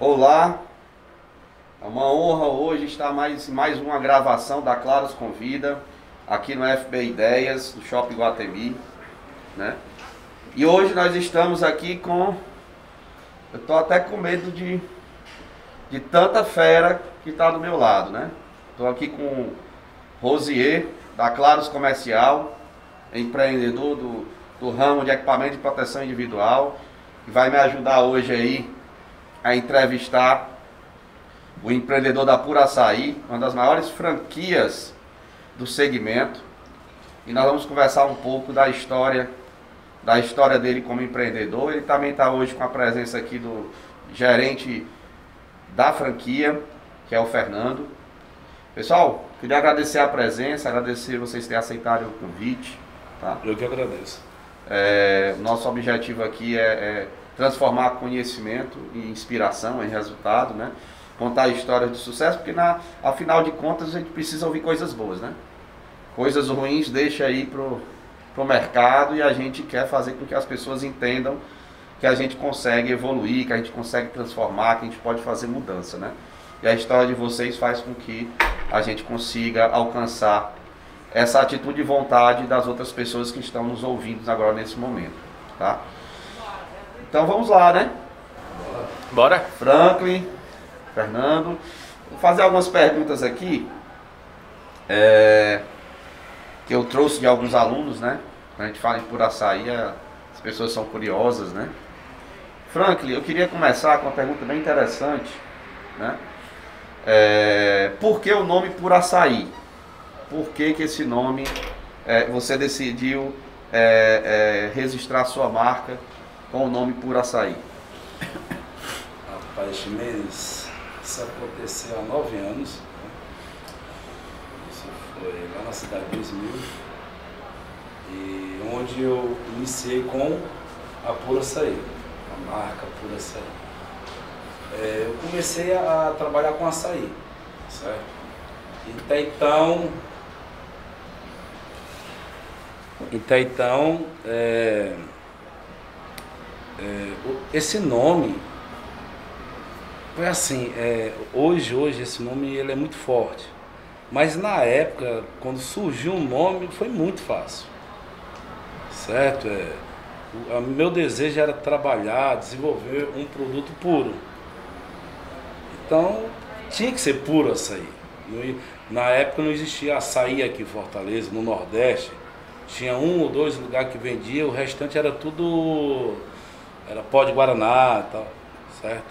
Olá, é uma honra hoje estar mais mais uma gravação da Claros Convida aqui no FB Ideias, do Shopping Guatemi, né? E hoje nós estamos aqui com eu tô até com medo de de tanta fera que está do meu lado, né? Estou aqui com Rosier da Claros Comercial, empreendedor do, do ramo de equipamento de proteção individual, que vai me ajudar hoje aí a entrevistar o empreendedor da Pura Açaí, uma das maiores franquias do segmento. E nós vamos conversar um pouco da história, da história dele como empreendedor. Ele também está hoje com a presença aqui do gerente da franquia, que é o Fernando. Pessoal, queria agradecer a presença, agradecer vocês terem aceitado o convite. Tá? Eu que agradeço. É, nosso objetivo aqui é, é transformar conhecimento em inspiração, em resultado, né? Contar histórias de sucesso, porque na, afinal de contas a gente precisa ouvir coisas boas, né? Coisas ruins deixa aí pro, pro mercado e a gente quer fazer com que as pessoas entendam que a gente consegue evoluir, que a gente consegue transformar, que a gente pode fazer mudança, né? E a história de vocês faz com que a gente consiga alcançar essa atitude de vontade das outras pessoas que estão nos ouvindo agora nesse momento, tá? Então vamos lá, né? Bora? Franklin, Fernando. Vou fazer algumas perguntas aqui. é, que eu trouxe de alguns alunos, né? Quando a gente fala em por açaí, é, as pessoas são curiosas, né? Franklin, eu queria começar com uma pergunta bem interessante, né? É, por que o nome por açaí? Por que, que esse nome é, você decidiu registrar sua marca com o nome por açaí? Rapaz, Chimenez, isso aconteceu há nove anos. né? Isso foi lá na cidade de 2000. E onde eu iniciei com a Pura Açaí, a marca Pura Açaí. É, eu comecei a trabalhar com açaí, certo? Até então, até então, é, é, esse nome foi assim, é, hoje, hoje esse nome ele é muito forte. Mas na época, quando surgiu o nome, foi muito fácil. Certo? É, o a- meu desejo era trabalhar, desenvolver um produto puro. Então, tinha que ser puro açaí. Na época não existia açaí aqui em Fortaleza, no Nordeste. Tinha um ou dois lugares que vendia, o restante era tudo. Era pó de Guaraná e tal, certo?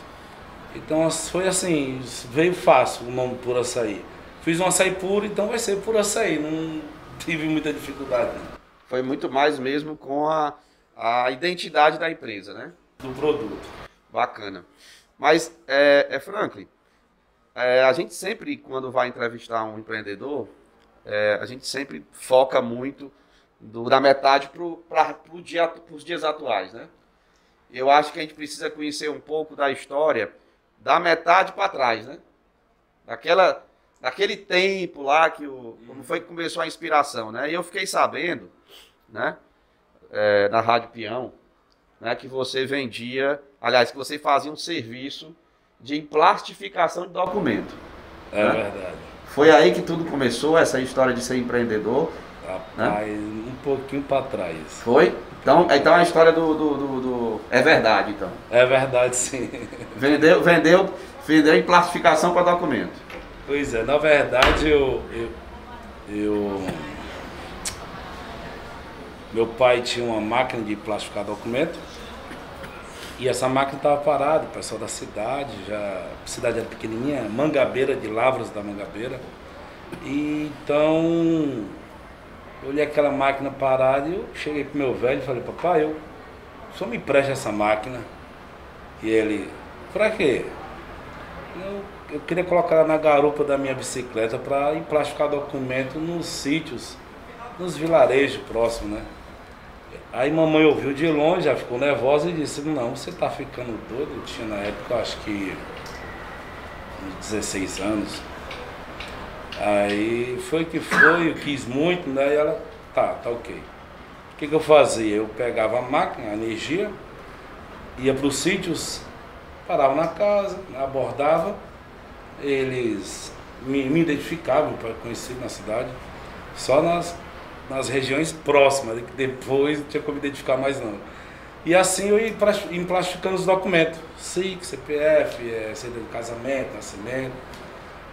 Então foi assim, veio fácil o nome Puro Açaí. Fiz um açaí puro, então vai ser Puro Açaí. Não tive muita dificuldade não, Foi muito mais mesmo com a, a identidade da empresa, né? do produto. Bacana. Mas, é, é Franklin, é, a gente sempre, quando vai entrevistar um empreendedor, é, a gente sempre foca muito do- da metade para pro dia, os dias atuais, né? Eu acho que a gente precisa conhecer um pouco da história da metade para trás, né? Daquela, daquele tempo lá que o, como foi que começou a inspiração, né? E eu fiquei sabendo, né? é, na Rádio Peão, né, que você vendia, aliás, que você fazia um serviço de plastificação de documento. É Né? verdade. Foi aí que tudo começou, essa história de ser empreendedor. Rapaz, um pouquinho para trás. Foi? Então, então a história do, do, do- do- É verdade, então. É verdade, sim. Vendeu, vendeu, vendeu em plastificação para documento. Pois é, na verdade eu, eu, eu- Meu pai tinha uma máquina de plastificar documento e essa máquina estava parada, o pessoal da cidade, já, a cidade era pequenininha, Mangabeira, de Lavras da Mangabeira. E então eu olhei aquela máquina parada e eu cheguei pro meu velho e falei, papai, eu só me preste essa máquina. E ele, pra quê? Eu, eu queria colocar ela na garupa da minha bicicleta para emplastificar documento nos sítios, nos vilarejos próximos, né? Aí mamãe ouviu de longe, já ficou nervosa e disse, não, você tá ficando doido. Eu tinha na época, acho que uns 16 anos. Aí foi que foi, eu quis muito, né? E ela, tá, tá ok. O que, que eu fazia? Eu pegava a máquina, a energia, ia para os sítios, Paravam na casa, abordava, eles me, me identificavam para conhecer na cidade, só nas, nas regiões próximas, que depois não tinha como identificar mais não. E assim eu ia emplastificando os documentos, SIC, CPF, é, certidão de casamento, nascimento.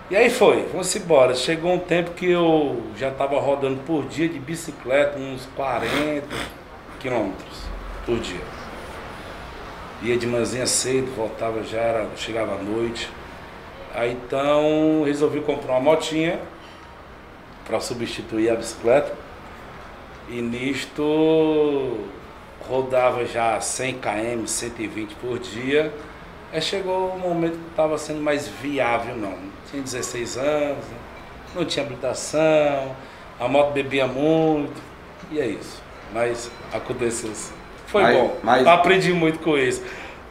E aí foi, vamos embora. Chegou um tempo que eu já estava rodando por dia de bicicleta, uns 40 quilômetros por dia. Ia de manhã cedo, voltava já, era, chegava à noite. Aí então resolvi comprar uma motinha para substituir a bicicleta. E nisto rodava já 100 km, 120 por dia. Aí chegou o momento que estava sendo mais viável, não. Tinha 16 anos, não tinha habilitação, a moto bebia muito, e é isso. Mas aconteceu assim. Foi mas, bom. Mas... Aprendi muito com isso.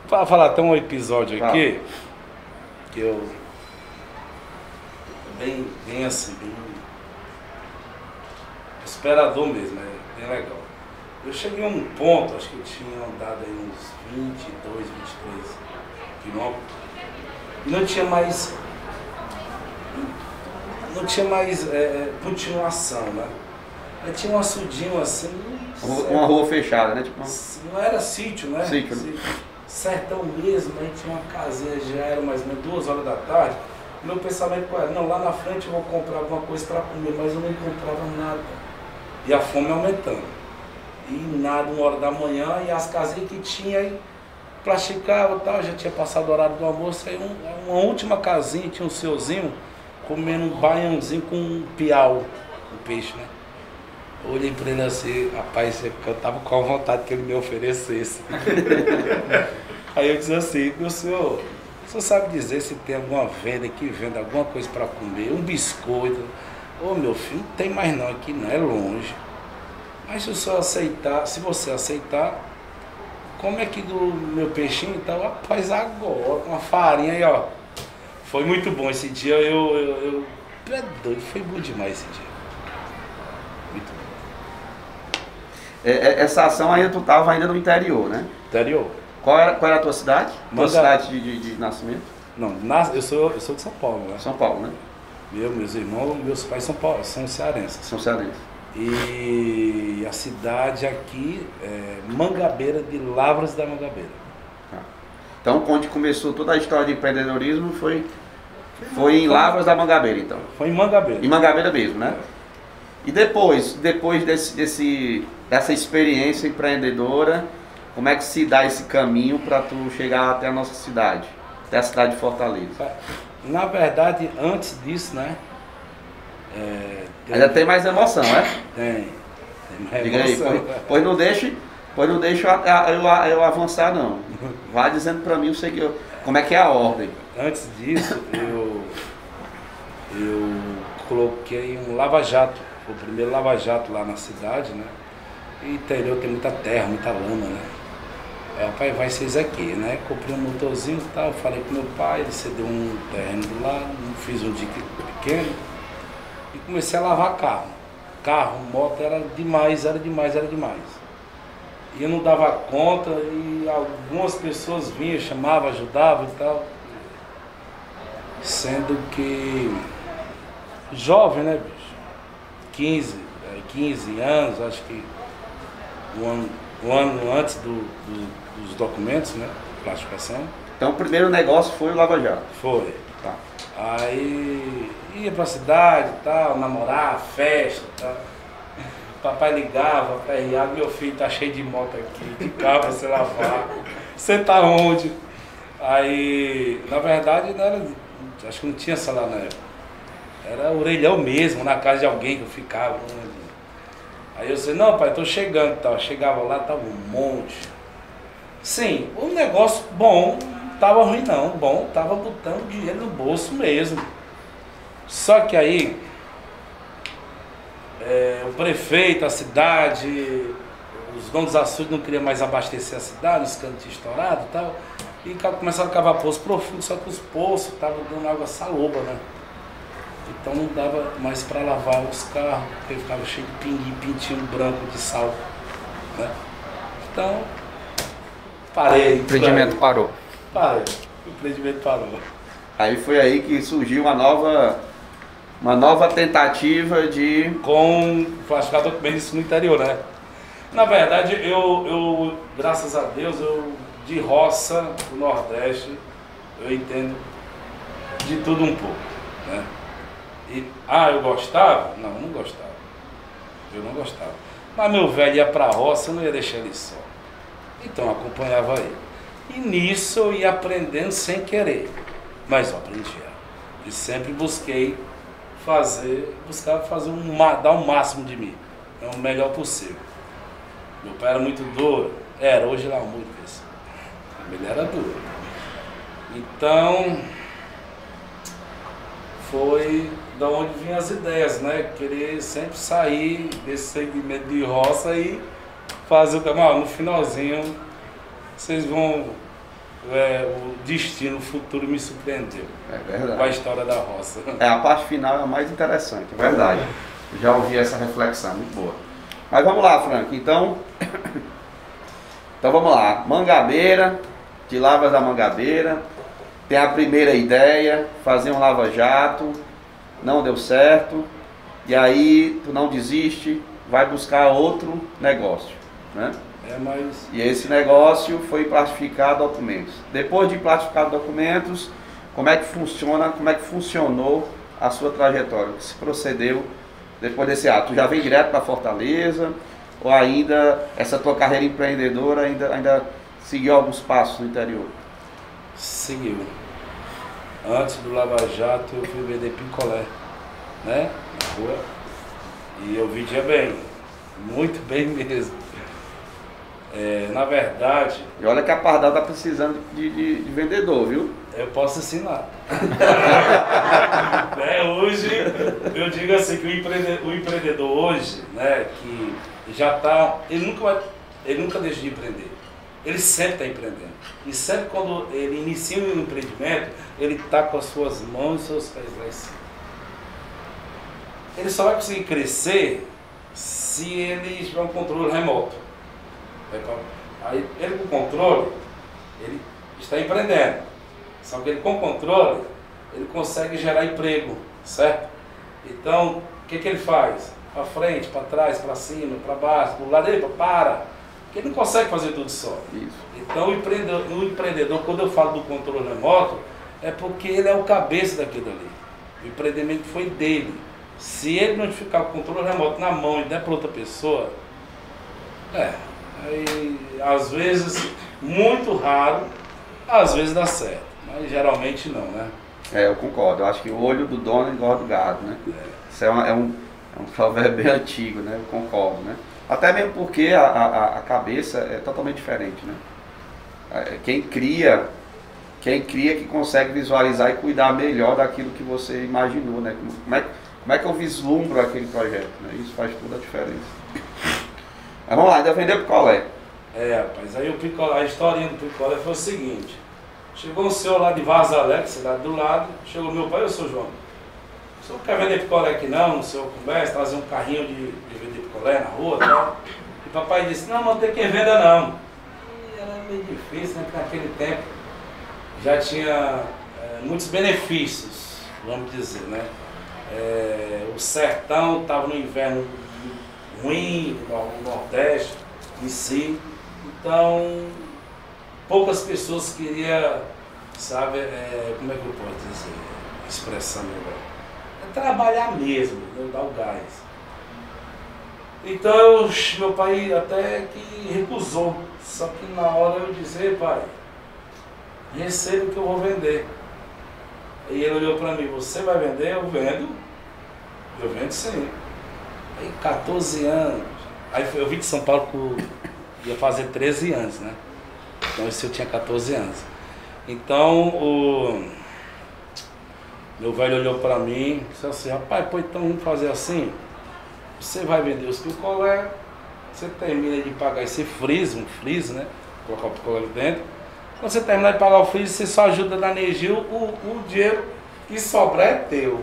Para falar, tem um episódio aqui que eu. Bem, bem assim, bem. Esperador mesmo, é bem legal. Eu cheguei a um ponto, acho que eu tinha andado aí uns 22, 23 e não tinha mais. Não tinha mais é, é continuação, né? Aí tinha um açudinho assim. Uma rua fechada, né? Tipo... Não era sítio, né? Sítio, né? Sertão mesmo, aí tinha uma casinha, já era mais ou menos duas horas da tarde. Meu pensamento era, não, lá na frente eu vou comprar alguma coisa para comer, mas eu não encontrava nada. E a fome aumentando e nada, uma hora da manhã, e as casinhas que tinha aí plasticava e tal, já tinha passado o horário do almoço, aí um, uma última casinha, tinha um seuzinho comendo um baiãozinho com um piau, um peixe, né? Eu olhei para ele assim, rapaz, eu tava com a vontade que ele me oferecesse. aí eu disse assim, meu senhor, o senhor sabe dizer se tem alguma venda que venda alguma coisa para comer, um biscoito? Ô meu filho, não tem mais não, aqui não, é longe. Mas se o senhor aceitar, se você aceitar, como é que do meu peixinho e tal, rapaz, agora, uma farinha aí, ó. Foi muito bom esse dia, eu, eu, eu é doido, foi bom demais esse dia. Muito bom. É, é, essa ação aí tu tava ainda no interior, né? Interior. Qual era, qual era a tua cidade? Manga... Tua cidade de, de, de, nascimento? Não, eu, sou, eu sou de São Paulo, né? São Paulo, né? Eu, meus irmãos, meus pais são, são cearenses. São cearenses. E a cidade aqui é Mangabeira de Lavras da Mangabeira. Tá. Então, onde começou toda a história de empreendedorismo foi, foi em Lavras da Mangabeira, então? Foi em Mangabeira. Em Mangabeira mesmo, né? E depois, depois desse, desse, dessa experiência empreendedora, como é que se dá esse caminho para tu chegar até a nossa cidade, até a cidade de Fortaleza? Na verdade, antes disso, né? É, Ainda tem mais emoção, né? Tem. Tem mais Diga emoção. Aí, pois, pois, não deixe, pois não deixe eu, eu, eu avançar não. Vá dizendo para mim o que como é que é a ordem. Antes disso, eu, eu coloquei um lava-jato. O primeiro lava-jato lá na cidade, né? E interior tem muita terra, muita lama, né? É, pai, vai ser isso aqui, né? Comprei um motorzinho e tal, falei com meu pai, ele cedeu um terreno lá, fiz um dique pequeno e comecei a lavar carro. Carro, moto, era demais, era demais, era demais. E eu não dava conta e algumas pessoas vinham, chamavam, ajudavam e tal. Sendo que jovem, né, bicho? 15, 15 é, anos, acho que um ano, um ano antes do, do, dos documentos, né? Classificação. Então o primeiro negócio foi o Lava Jato? Foi. Tá. Aí ia pra cidade e tal, namorar, festa e tal. Papai ligava pra RA, meu filho tá cheio de moto aqui, de carro você lavar. Você tá onde? Aí, na verdade, não era, acho que não tinha celular na época. Era orelhão mesmo, na casa de alguém que eu ficava. Aí eu disse, não pai, tô chegando tal. Chegava lá, tava um monte. Sim, um negócio bom, tava ruim não, bom, tava botando dinheiro no bolso mesmo. Só que aí é, o prefeito, a cidade, os donos dos açudes não queriam mais abastecer a cidade, os cantos estourados e tal. E começaram a cavar poços profundos, só que os poços estavam dando água saloba, né? Então não dava mais para lavar os carros, porque ficava cheio de pinguim, pintinho branco de sal. Né? Então, parei. O empreendimento parou. Parei. o empreendimento parou. Aí foi aí que surgiu uma nova, uma nova tentativa de. Com plastificar documentos no interior, né? Na verdade, eu, eu, graças a Deus, eu de roça do Nordeste, eu entendo de tudo um pouco, né? E, ah, eu gostava? Não, não gostava. Eu não gostava. Mas meu velho ia pra roça, eu não ia deixar ele só. Então eu acompanhava ele. E nisso eu ia aprendendo sem querer. Mas eu aprendia. E sempre busquei fazer, buscar fazer um, dar o máximo de mim. É o melhor possível. Meu pai era muito duro. Era, hoje ele é muito isso. Ele era duro. Então, foi da onde vinham as ideias, né? Querer sempre sair desse segmento de roça e fazer o caminho. No finalzinho, vocês vão. É, o destino, o futuro me surpreendeu. É verdade. Com a história da roça. É, a parte final é a mais interessante, é verdade. Já ouvi essa reflexão, muito boa. Mas vamos lá, Frank. Então, então vamos lá. Mangabeira, de Lavras da Mangabeira. Tem a primeira ideia, fazer um lava-jato, não deu certo. E aí tu não desiste, vai buscar outro negócio, né? É, mas... E esse negócio foi plastificar documentos. Depois de plastificar documentos, como é que funciona, como é que funcionou a sua trajetória? O que se procedeu depois desse ato? Tu já vem direto para Fortaleza? Ou ainda essa tua carreira empreendedora ainda, ainda seguiu alguns passos no interior? Seguiu. Antes do Lava Jato eu fui vender picolé, né? Na rua. E eu vendia bem. Muito bem mesmo. É, na verdade. E olha que a Pardal está precisando de, de, de, vendedor, viu? Eu posso ensinar. é, hoje, eu digo assim que o empreendedor, o empreendedor hoje, né, que já está. Ele nunca, vai, ele nunca deixa de empreender. Ele sempre está empreendendo. E sempre quando ele inicia um empreendimento, ele está com as suas mãos e seus pés lá em cima. Ele só vai conseguir crescer se ele tiver um controle remoto. Aí ele com controle, ele está empreendendo. Só que ele com controle, ele consegue gerar emprego, certo? Então, o que, que ele faz? Para frente, para trás, para cima, para baixo, do lado dele, para. Porque ele não consegue fazer tudo só. Isso. Então o empreendedor, o empreendedor, quando eu falo do controle remoto, é porque ele é o cabeça daquilo ali. O empreendimento foi dele. Se ele não ficar com o controle remoto na mão e der para outra pessoa, é, Aí, às vezes, muito raro, às vezes dá certo, mas geralmente não, né? É, eu concordo. Eu acho que o olho do dono engorda o gado, né? É. Isso é, uma, é, um, é um provérbio bem antigo, né? Eu concordo, né? Até mesmo porque a, a, a cabeça é totalmente diferente, né? É, quem cria, quem cria que consegue visualizar e cuidar melhor daquilo que você imaginou, né? Como é, como é que eu vislumbro aquele projeto, né? Isso faz toda a diferença. Mas vamos lá, ainda vendeu picolé. É, rapaz, aí o picolé, a historinha do picolé foi o seguinte. Chegou um senhor lá de Vazalé, cidade do lado, chegou meu pai, eu sou João. O senhor quer vender picolé aqui não? O senhor começa, trazer um carrinho de, de vender picolé na rua e tal. E papai disse, não, não tem quem venda não. E era meio difícil, né? Porque naquele tempo já tinha é, muitos benefícios, vamos dizer, né? É, o sertão estava no inverno ruim no Nordeste em si. Então, poucas pessoas queriam, sabe, é, como é que eu posso dizer, expressão melhor? É trabalhar mesmo, né, dar o gás. Então, eu, meu pai até que recusou. Só que na hora eu dizer, pai, recebo que eu vou vender. E ele olhou para mim, você vai vender? Eu vendo. Eu vendo sim. Aí 14 anos. Aí eu vim de São Paulo com. ia fazer 13 anos, né? Então isso eu tinha 14 anos. Então o. Meu velho olhou para mim e disse assim, rapaz, pô, então vamos fazer assim. Você vai vender os picolé, você termina de pagar esse freeze, um freeze, né? Colocar o picolé dentro. Quando você terminar de pagar o freeze, você só ajuda na energia, o, o dinheiro que sobrar é teu.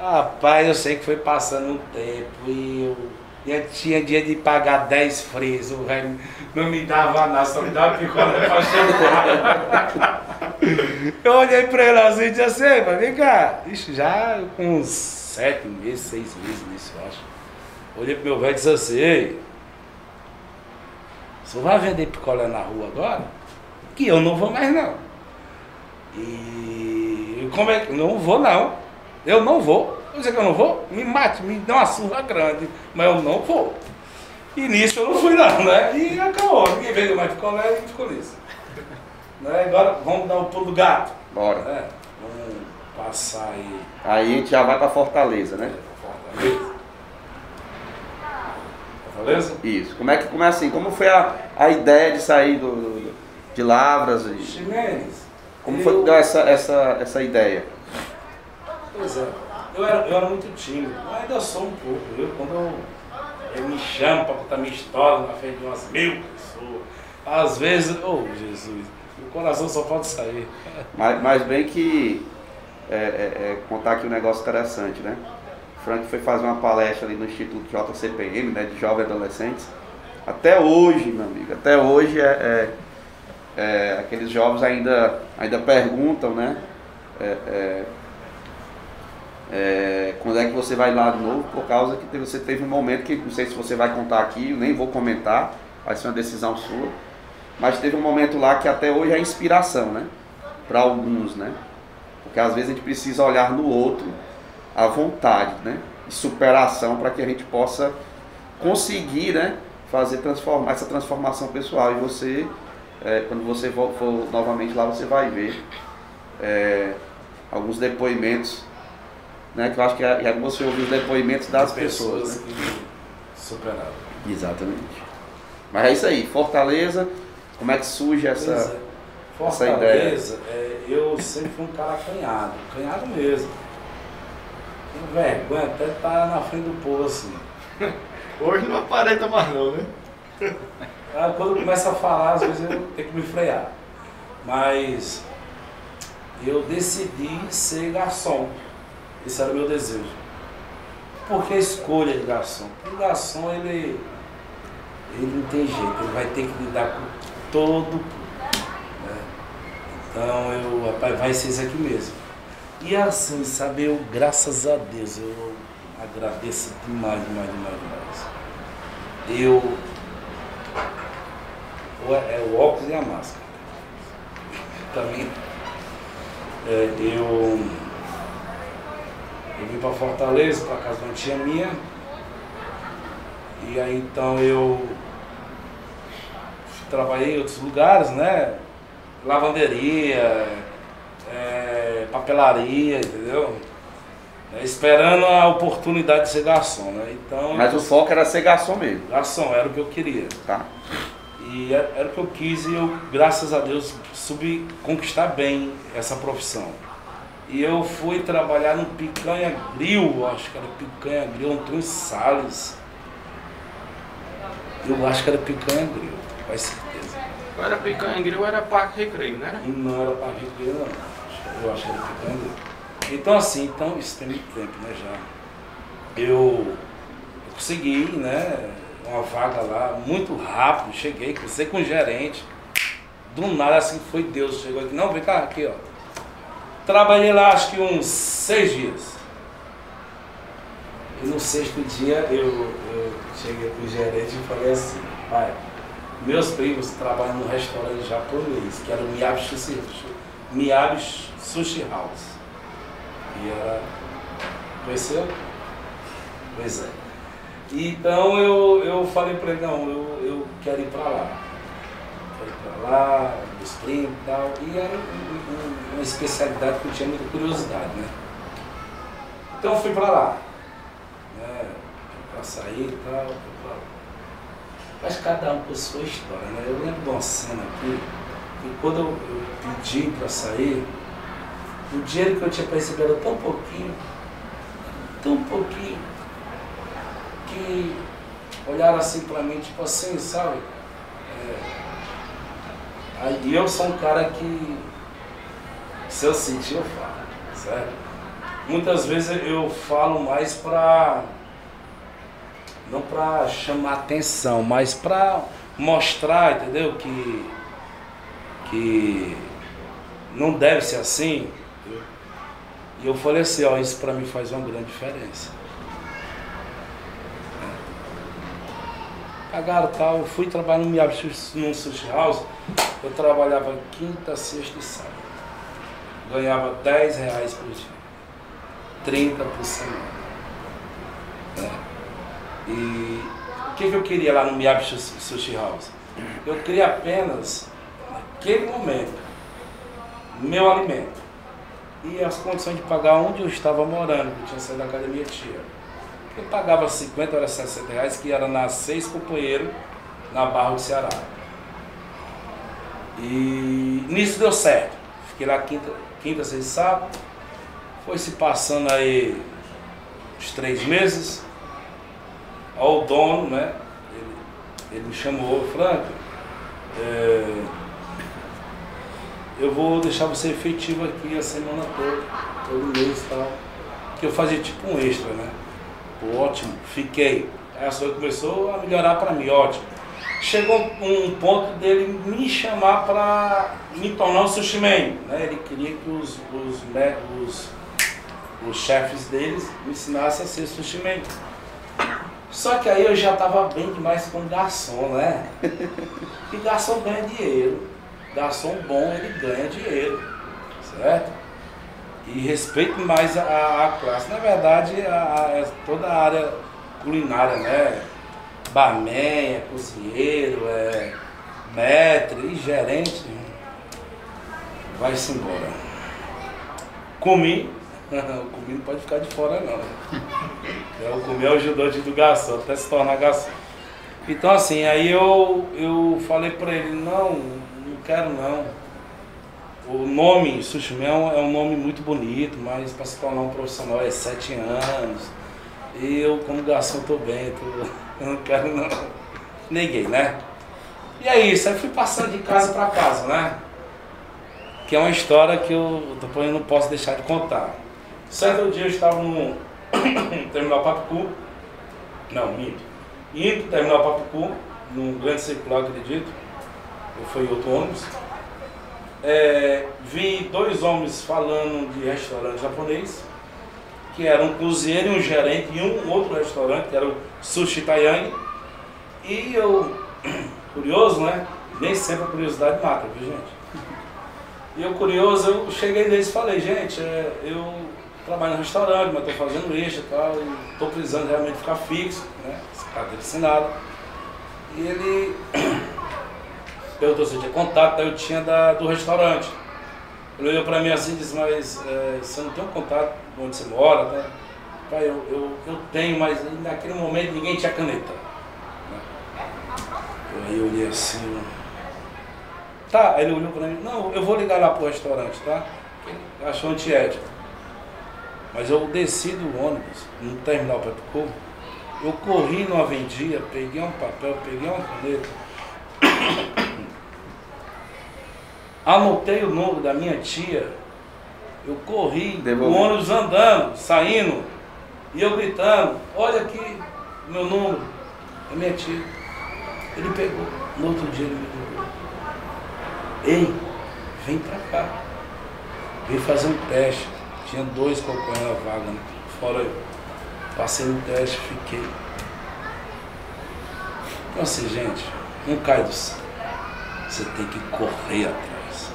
Rapaz, eu sei que foi passando um tempo e eu, eu tinha dia de pagar 10 frisos, o velho não me dava nada, só me dava picolé pra chamar. Eu olhei pra ele assim e disse assim, mas vem cá, Ixi, já com uns sete meses, seis meses nisso, eu acho. Olhei pro meu velho e disse assim, você vai vender picolé na rua agora? Que eu não vou mais não. E como é que. Não vou não. Eu não vou. Você que eu não vou? Me mate, me dê uma surra grande. Mas eu não vou. E nisso eu não fui não, né? E acabou. Ninguém vendeu mais picolé e ficou nisso. Né? Agora vamos dar o um pulo do gato. Bora. Né? Vamos passar aí. Aí a gente já vai pra Fortaleza, né? Fortaleza. Fortaleza? Isso. Como é que como é assim? Como foi a, a ideia de sair do, do- de Lavras? E, Ximenes. como eu- foi essa, essa, essa ideia? Pois é. Eu era, eu era muito tímido, ainda sou um pouco. Eu, quando eu, eu me chamo para contar minha história na frente de umas mil pessoas, às vezes, oh Jesus, o coração só pode sair. Mas, mas bem que é, é, é, contar aqui um negócio interessante, né? Frank foi fazer uma palestra ali no Instituto JCPM, né, de jovens adolescentes. Até hoje, meu amigo, até hoje é, é- é, aqueles jovens ainda, ainda perguntam, né? É, quando é que você vai lá de novo, por causa que você teve um momento que não sei se você vai contar aqui, eu nem vou comentar, vai ser uma decisão sua. Mas teve um momento lá que até hoje é inspiração, né? Para alguns, né? Porque às vezes a gente precisa olhar no outro à vontade, né? E superação para que a gente possa conseguir, né? Fazer transformar essa transformação pessoal. E você, é, quando você for, for novamente lá, você vai ver é, alguns depoimentos, né? Que eu acho que é, é você ouvir os depoimentos das pessoas, né? que superaram. Exatamente. Mas é isso aí, Fortaleza, como é que surge essa. É. essa Fortaleza, é, eu sempre fui um cara acanhado, acanhado mesmo. Tenho vergonha até de estar na frente do povo assim. Hoje não aparenta mais não, né? Aí, quando eu começo a falar, às vezes eu tenho que me frear. Mas eu decidi ser garçom. Esse era o meu desejo. Por que a escolha de garçom? Porque o garçom, ele, ele não tem jeito, ele vai ter que lidar com todo né? Então eu, rapaz, vai ser isso aqui mesmo. E assim, sabe, eu, graças a Deus, eu agradeço demais, demais, demais, demais. Eu é o óculos e a máscara. Também é, eu, eu vim para Fortaleza, para casa de uma tia minha. E aí então eu trabalhei em outros lugares, né? Lavanderia, é, papelaria, entendeu? É, esperando a oportunidade de ser garçom, né? Então, Mas o foco era ser garçom mesmo, garçom era o que eu queria. tá? E era, era o que eu quis e eu, graças a Deus, soube conquistar bem essa profissão. E eu fui trabalhar no Picanha Grill, acho que era Picanha Grill, Antônio Salles. Eu acho que era Picanha Grill, com certeza. Era picanha grill ou era parque recreio, né? E não era para Grill, não. Eu acho que era Picanha Grill. Então assim, então isso tem muito tempo, né, já. Eu, eu consegui, né, uma vaga lá, muito rápido, cheguei, conversei com o gerente. Do nada assim foi Deus, chegou aqui, não, vem cá, aqui, ó. Trabalhei lá acho que uns seis dias. E no sexto dia eu, eu cheguei pro gerente e falei assim, pai, meus primos trabalham no restaurante japonês, que era o Miyabi Sushi, Miyabi Sushi House. E era. Conheceu? Pois é. Então eu, eu falei para ele, não, eu, eu quero ir para lá. Quero ir para lá, meus primos e tal. E era um- um- uma especialidade que eu tinha muita curiosidade, né? Então eu fui para lá. Né? Para sair e tal, pra. Mas cada um com sua história, né? Eu lembro de uma cena aqui, que quando eu, eu pedi para sair, o dinheiro que eu tinha para receber era tão pouquinho, tão pouquinho, que olharam assim para mim, tipo assim, sabe? É, e eu sou um cara que, se eu sentir, eu falo, certo? Muitas vezes eu falo mais para não para chamar atenção, mas para mostrar, entendeu? Que, que não deve ser assim. E eu falei assim, ó, isso para mim faz uma grande diferença. Pagaram tal, eu fui trabalhar no Miyabi num sushi house, eu trabalhava quinta, sexta e sábado. Ganhava 10 reais por dia. 30 por semana. É. E o que, que eu queria lá no Miyabi Sushi House? Eu queria apenas, naquele momento, meu alimento e as condições de pagar onde eu estava morando, que tinha saído da academia tia. Eu pagava 50 ou 60 reais, que era na Seis Companheiro, na Barra do Ceará. E nisso deu certo. Fiquei lá quinta, quinta seis sábado. Foi se passando aí uns três meses. Ao dono, né? Ele, ele me chamou, Franco, é, eu vou deixar você efetivo aqui a semana toda, todo mês e tal. Que eu fazia tipo um extra, né? Pô, ótimo, fiquei. Aí a sua começou a melhorar para mim, ótimo. Chegou um ponto dele me chamar para me tornar um sushi man, né? Ele queria que os, os, né, os, os chefes deles me ensinassem a ser sushi man. Só que aí eu já estava bem demais com garçom, né? E garçom ganha dinheiro garçom bom ele ganha dinheiro, certo? E respeito mais a, a classe. Na verdade, a, a, toda a área culinária, né? Barman, é cozinheiro, é maître e gerente, vai-se embora. Comi, o comi não pode ficar de fora não. É, o comi é o ajudante do garçom, até se tornar garçom. Então assim, aí eu, eu falei para ele, não, quero não. O nome Sushimel é um nome muito bonito, mas para se tornar um profissional é sete anos. E eu, como garçom, estou bem, tô, eu não quero não. Neguei, né? E é isso, aí fui passando de casa para casa, né? Que é uma história que eu depois eu não posso deixar de contar. Certo dia eu estava no terminal Papicu, não, minto, indo terminal Papicu, num grande circular, acredito foi outro ônibus, é, vi dois homens falando de restaurante japonês, que era um cozinheiro e um gerente e um outro restaurante, que era o Sushi Tayang. E eu, curioso, né? Nem sempre a curiosidade mata, viu gente? E eu curioso, eu cheguei neles e falei, gente, é, eu trabalho no restaurante, mas estou fazendo isso e tal, e estou precisando realmente ficar fixo, né? Cadeira assinada. E ele perguntou se eu tinha contato, eu tinha da, do restaurante. Ele olhou para mim assim e disse, mas é, você não tem um contato onde você mora, né? Pai, eu, eu, eu tenho, mas naquele momento ninguém tinha caneta. Aí eu olhei assim. Tá, ele olhou para mim, não, eu vou ligar lá pro restaurante, tá? Ele achou antiético. Mas eu desci do ônibus, no terminal Pepco, eu corri numa vendia, peguei um papel, peguei uma caneta Anotei o número da minha tia. Eu corri, o ônibus andando, saindo, e eu gritando, olha aqui meu número. É minha tia. Ele pegou. No outro dia ele me ligou. Ei, vem pra cá. Vem fazer um teste. Tinha dois concorrendo a vaga, né? fora eu. Passei no teste, fiquei. Então assim, gente, não cai do céu. Você tem que correr atrás.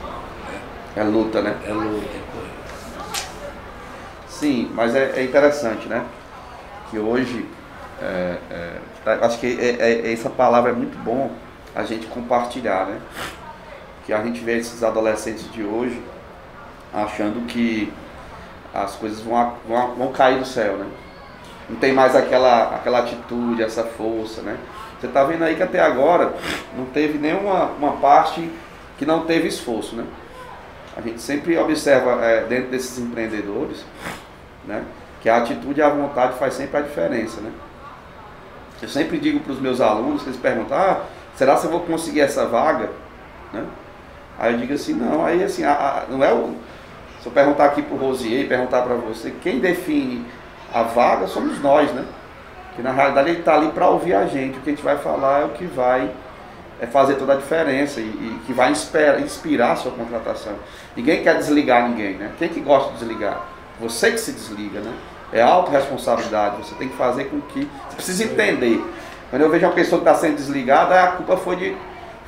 É luta, né? É luta. Sim, mas é, é, interessante, né? Que hoje, é, é, acho que é, é, essa palavra é muito bom a gente compartilhar, né? Que a gente vê esses adolescentes de hoje achando que as coisas vão, vão, vão cair do céu, né? Não tem mais aquela, aquela atitude, essa força, né? Você está vendo aí que até agora não teve nenhuma uma parte que não teve esforço, né? a gente sempre observa é, dentro desses empreendedores, né, que a atitude e a vontade faz sempre a diferença, né? Eu sempre digo para os meus alunos, eles perguntam, ah, será que eu vou conseguir essa vaga? Né? Aí eu digo assim, não, aí assim, a, a, não é o. Se eu perguntar aqui para o Rosier e perguntar para você, quem define a vaga somos nós, né? Que na realidade ele está ali para ouvir a gente, o que a gente vai falar é o que vai é fazer toda a diferença e, e que vai inspirar, inspirar a sua contratação. Ninguém quer desligar ninguém, né? Quem que gosta de desligar? Você que se desliga, né? É autorresponsabilidade, você tem que fazer com que. Você precisa entender. Quando eu vejo uma pessoa que está sendo desligada, a culpa foi de.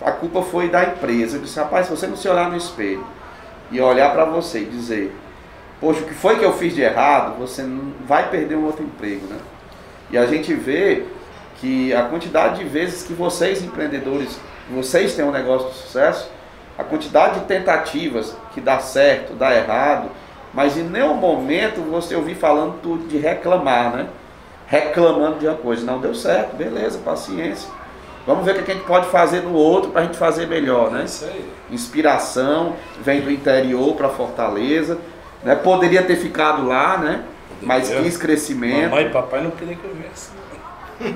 A culpa foi da empresa. Eu disse, rapaz, se você não se olhar no espelho e olhar para você e dizer, poxa, o que foi que eu fiz de errado, você não vai perder um outro emprego, né? E a gente vê que a quantidade de vezes que vocês empreendedores, vocês têm um negócio de sucesso, a quantidade de tentativas que dá certo, dá errado, mas em nenhum momento você ouvir falando tudo de reclamar, né? Reclamando de uma coisa. Não deu certo, beleza, paciência. Vamos ver o que a gente pode fazer no outro para a gente fazer melhor, né? Isso aí. Inspiração vem do interior para Fortaleza. Né? Poderia ter ficado lá, né? Mas quis crescimento. Mamãe e papai não queriam que eu viesse.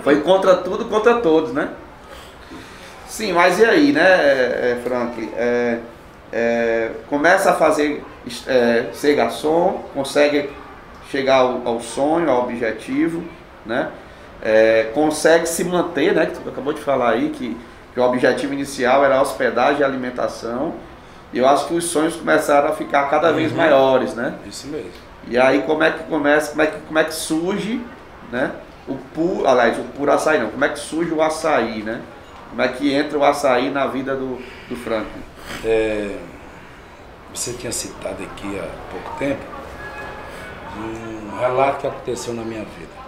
Foi contra tudo, contra todos, né? Sim, mas e aí, né, Frank? É, é, começa a fazer, é, ser garçom, consegue chegar ao, ao sonho, ao objetivo, né? É, consegue se manter, né? Que tu acabou de falar aí que, que o objetivo inicial era hospedagem e alimentação. E eu acho que os sonhos começaram a ficar cada vez Uhum. maiores, né? Isso mesmo. E aí como é que começa, como é que, como é que surge, né? O puro, aliás, o puro açaí não, como é que surge o açaí, né? Como é que entra o açaí na vida do, do Franklin? É, você tinha citado aqui há pouco tempo de um relato que aconteceu na minha vida.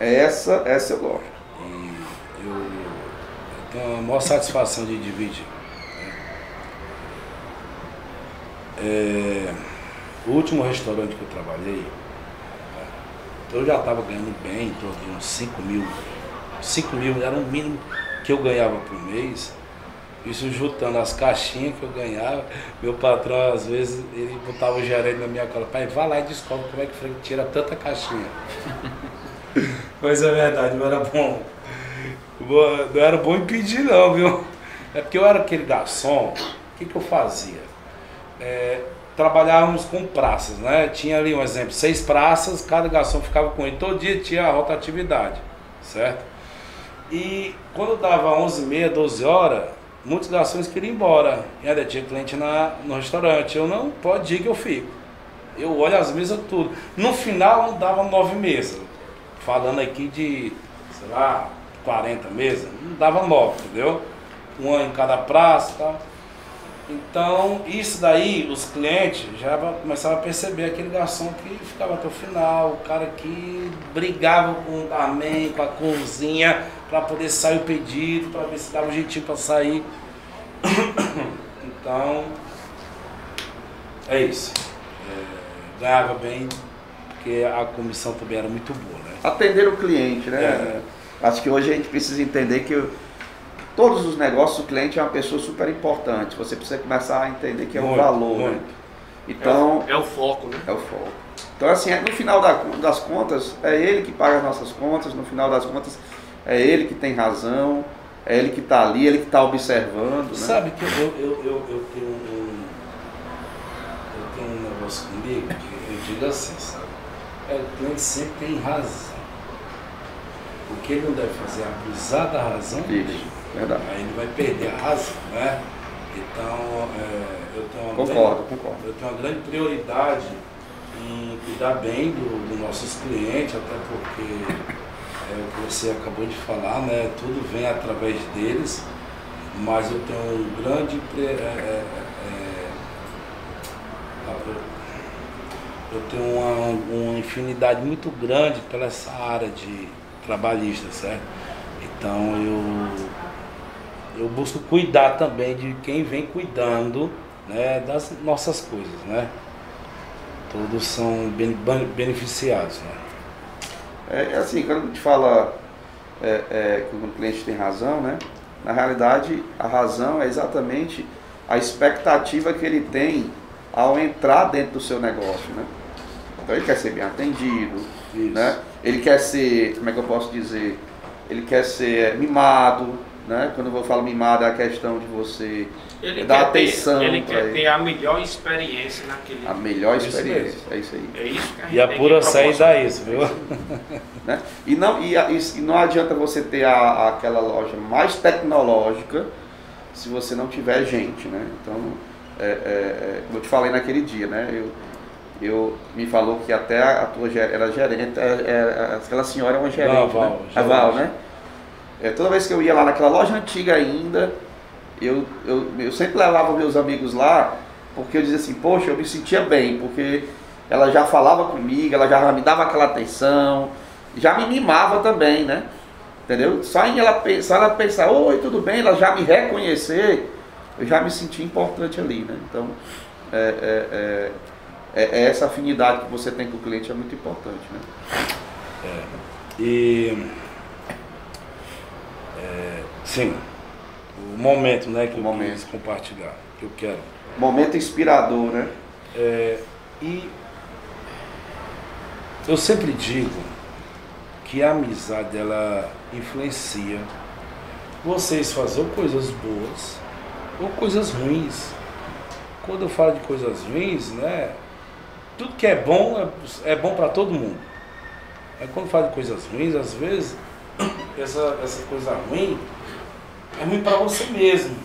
Essa, essa eu gosto. E eu, eu tenho a maior satisfação de dividir. né? É, o último restaurante que eu trabalhei, né, eu já estava ganhando bem, em torno de uns 5 mil. 5 mil era o mínimo que eu ganhava por mês. Isso juntando as caixinhas que eu ganhava, meu patrão às vezes ele botava o gerente na minha cola, pai, vai lá e descobre como é que o tira tanta caixinha. Mas é verdade, não era bom. Não era bom impedir não, viu? É porque eu era aquele garçom, o que, que eu fazia? É, trabalhávamos com praças, né? Tinha ali um exemplo, seis praças, cada garçom ficava com ele. Todo dia tinha a rotatividade, certo? E quando dava 11h30, 12 horas, muitos garçons queriam ir embora. E ainda tinha cliente na, no restaurante. Eu não, pode ir que eu fico. Eu olho as mesas tudo. No final não dava nove mesas. Falando aqui de, sei lá, 40 mesas, não dava nove, entendeu? Uma em cada praça e tal. Então, isso daí, os clientes já começavam a perceber aquele garçom que ficava até o final, o cara que brigava com o barman, com a cozinha, para poder sair o pedido, para ver se dava um jeitinho para sair. Então, é isso. É, ganhava bem, porque a comissão também era muito boa, né? Atender o cliente, né? É. Acho que hoje a gente precisa entender que todos os negócios, o cliente é uma pessoa super importante. Você precisa começar a entender que é um Muito, valor, né? muito. Então, É o foco, né? É o foco. Então, assim, no final da- das contas, é ele que paga as nossas contas, no final das contas, é ele que tem razão, é ele que está ali, ele que está observando, né? Sabe que eu, eu, eu, eu tenho um. Eu tenho um negócio comigo que eu digo assim, sabe? É, o cliente sempre tem razão. O que ele não deve fazer é abusar da razão dele. Verdade. Aí ele vai perder a razão, né? Então, é, eu tenho uma Concordo, grande- concordo. eu tenho uma grande prioridade em cuidar bem do- dos nossos clientes, até porque é o que você acabou de falar, né? Tudo vem através deles, mas eu tenho um grande. é, é, é, eu- eu tenho uma, uma infinidade muito grande pela essa área de trabalhista, certo? Então eu, eu busco cuidar também de quem vem cuidando né, das nossas coisas, né? Todos são beneficiados, né? É, é assim, quando a gente fala é, é, que o cliente tem razão, né? Na realidade, a razão é exatamente a expectativa que ele tem ao entrar dentro do seu negócio, né? Então ele quer ser bem atendido, Isso. né? Ele quer ser, como é que eu posso dizer? Ele quer ser mimado, né? Quando eu falo mimado, é a questão de você Ele dar atenção ter, ele quer ele. ter a melhor experiência naquele. a melhor Isso experiência. É isso aí. É isso que a gente E a pura saída proporcionar. é isso, viu? né? E, não, e, a- e não adianta você ter a- aquela loja mais tecnológica se você não tiver gente, né? Então, é, é, é, como eu te falei naquele dia, né? Eu, eu me falou que até a, a tua ger- era gerente, é, é, aquela senhora é uma gerente, Não, a Val, né? A Val, né? É, toda vez que eu ia lá naquela loja antiga ainda, eu, eu, eu sempre levava meus amigos lá, porque eu dizia assim, poxa, eu me sentia bem, porque ela já falava comigo, ela já me dava aquela atenção, já me mimava também, né? Entendeu? Só em ela, só ela pensar, oi, tudo bem, ela já me reconhecer, eu já me senti importante ali, né? Então, é, é, é, é- é essa afinidade que você tem com o cliente é muito importante, né? E. sim, o momento né, que O eu momento. quis compartilhar, que eu quero. Momento inspirador, né? É, e eu sempre digo que a amizade ela influencia vocês fazer coisas boas ou coisas ruins. Quando eu falo de coisas ruins, né? Tudo que é bom é, é bom para todo mundo. Aí quando eu falo de coisas ruins, às vezes essa, essa coisa ruim é ruim para você mesmo.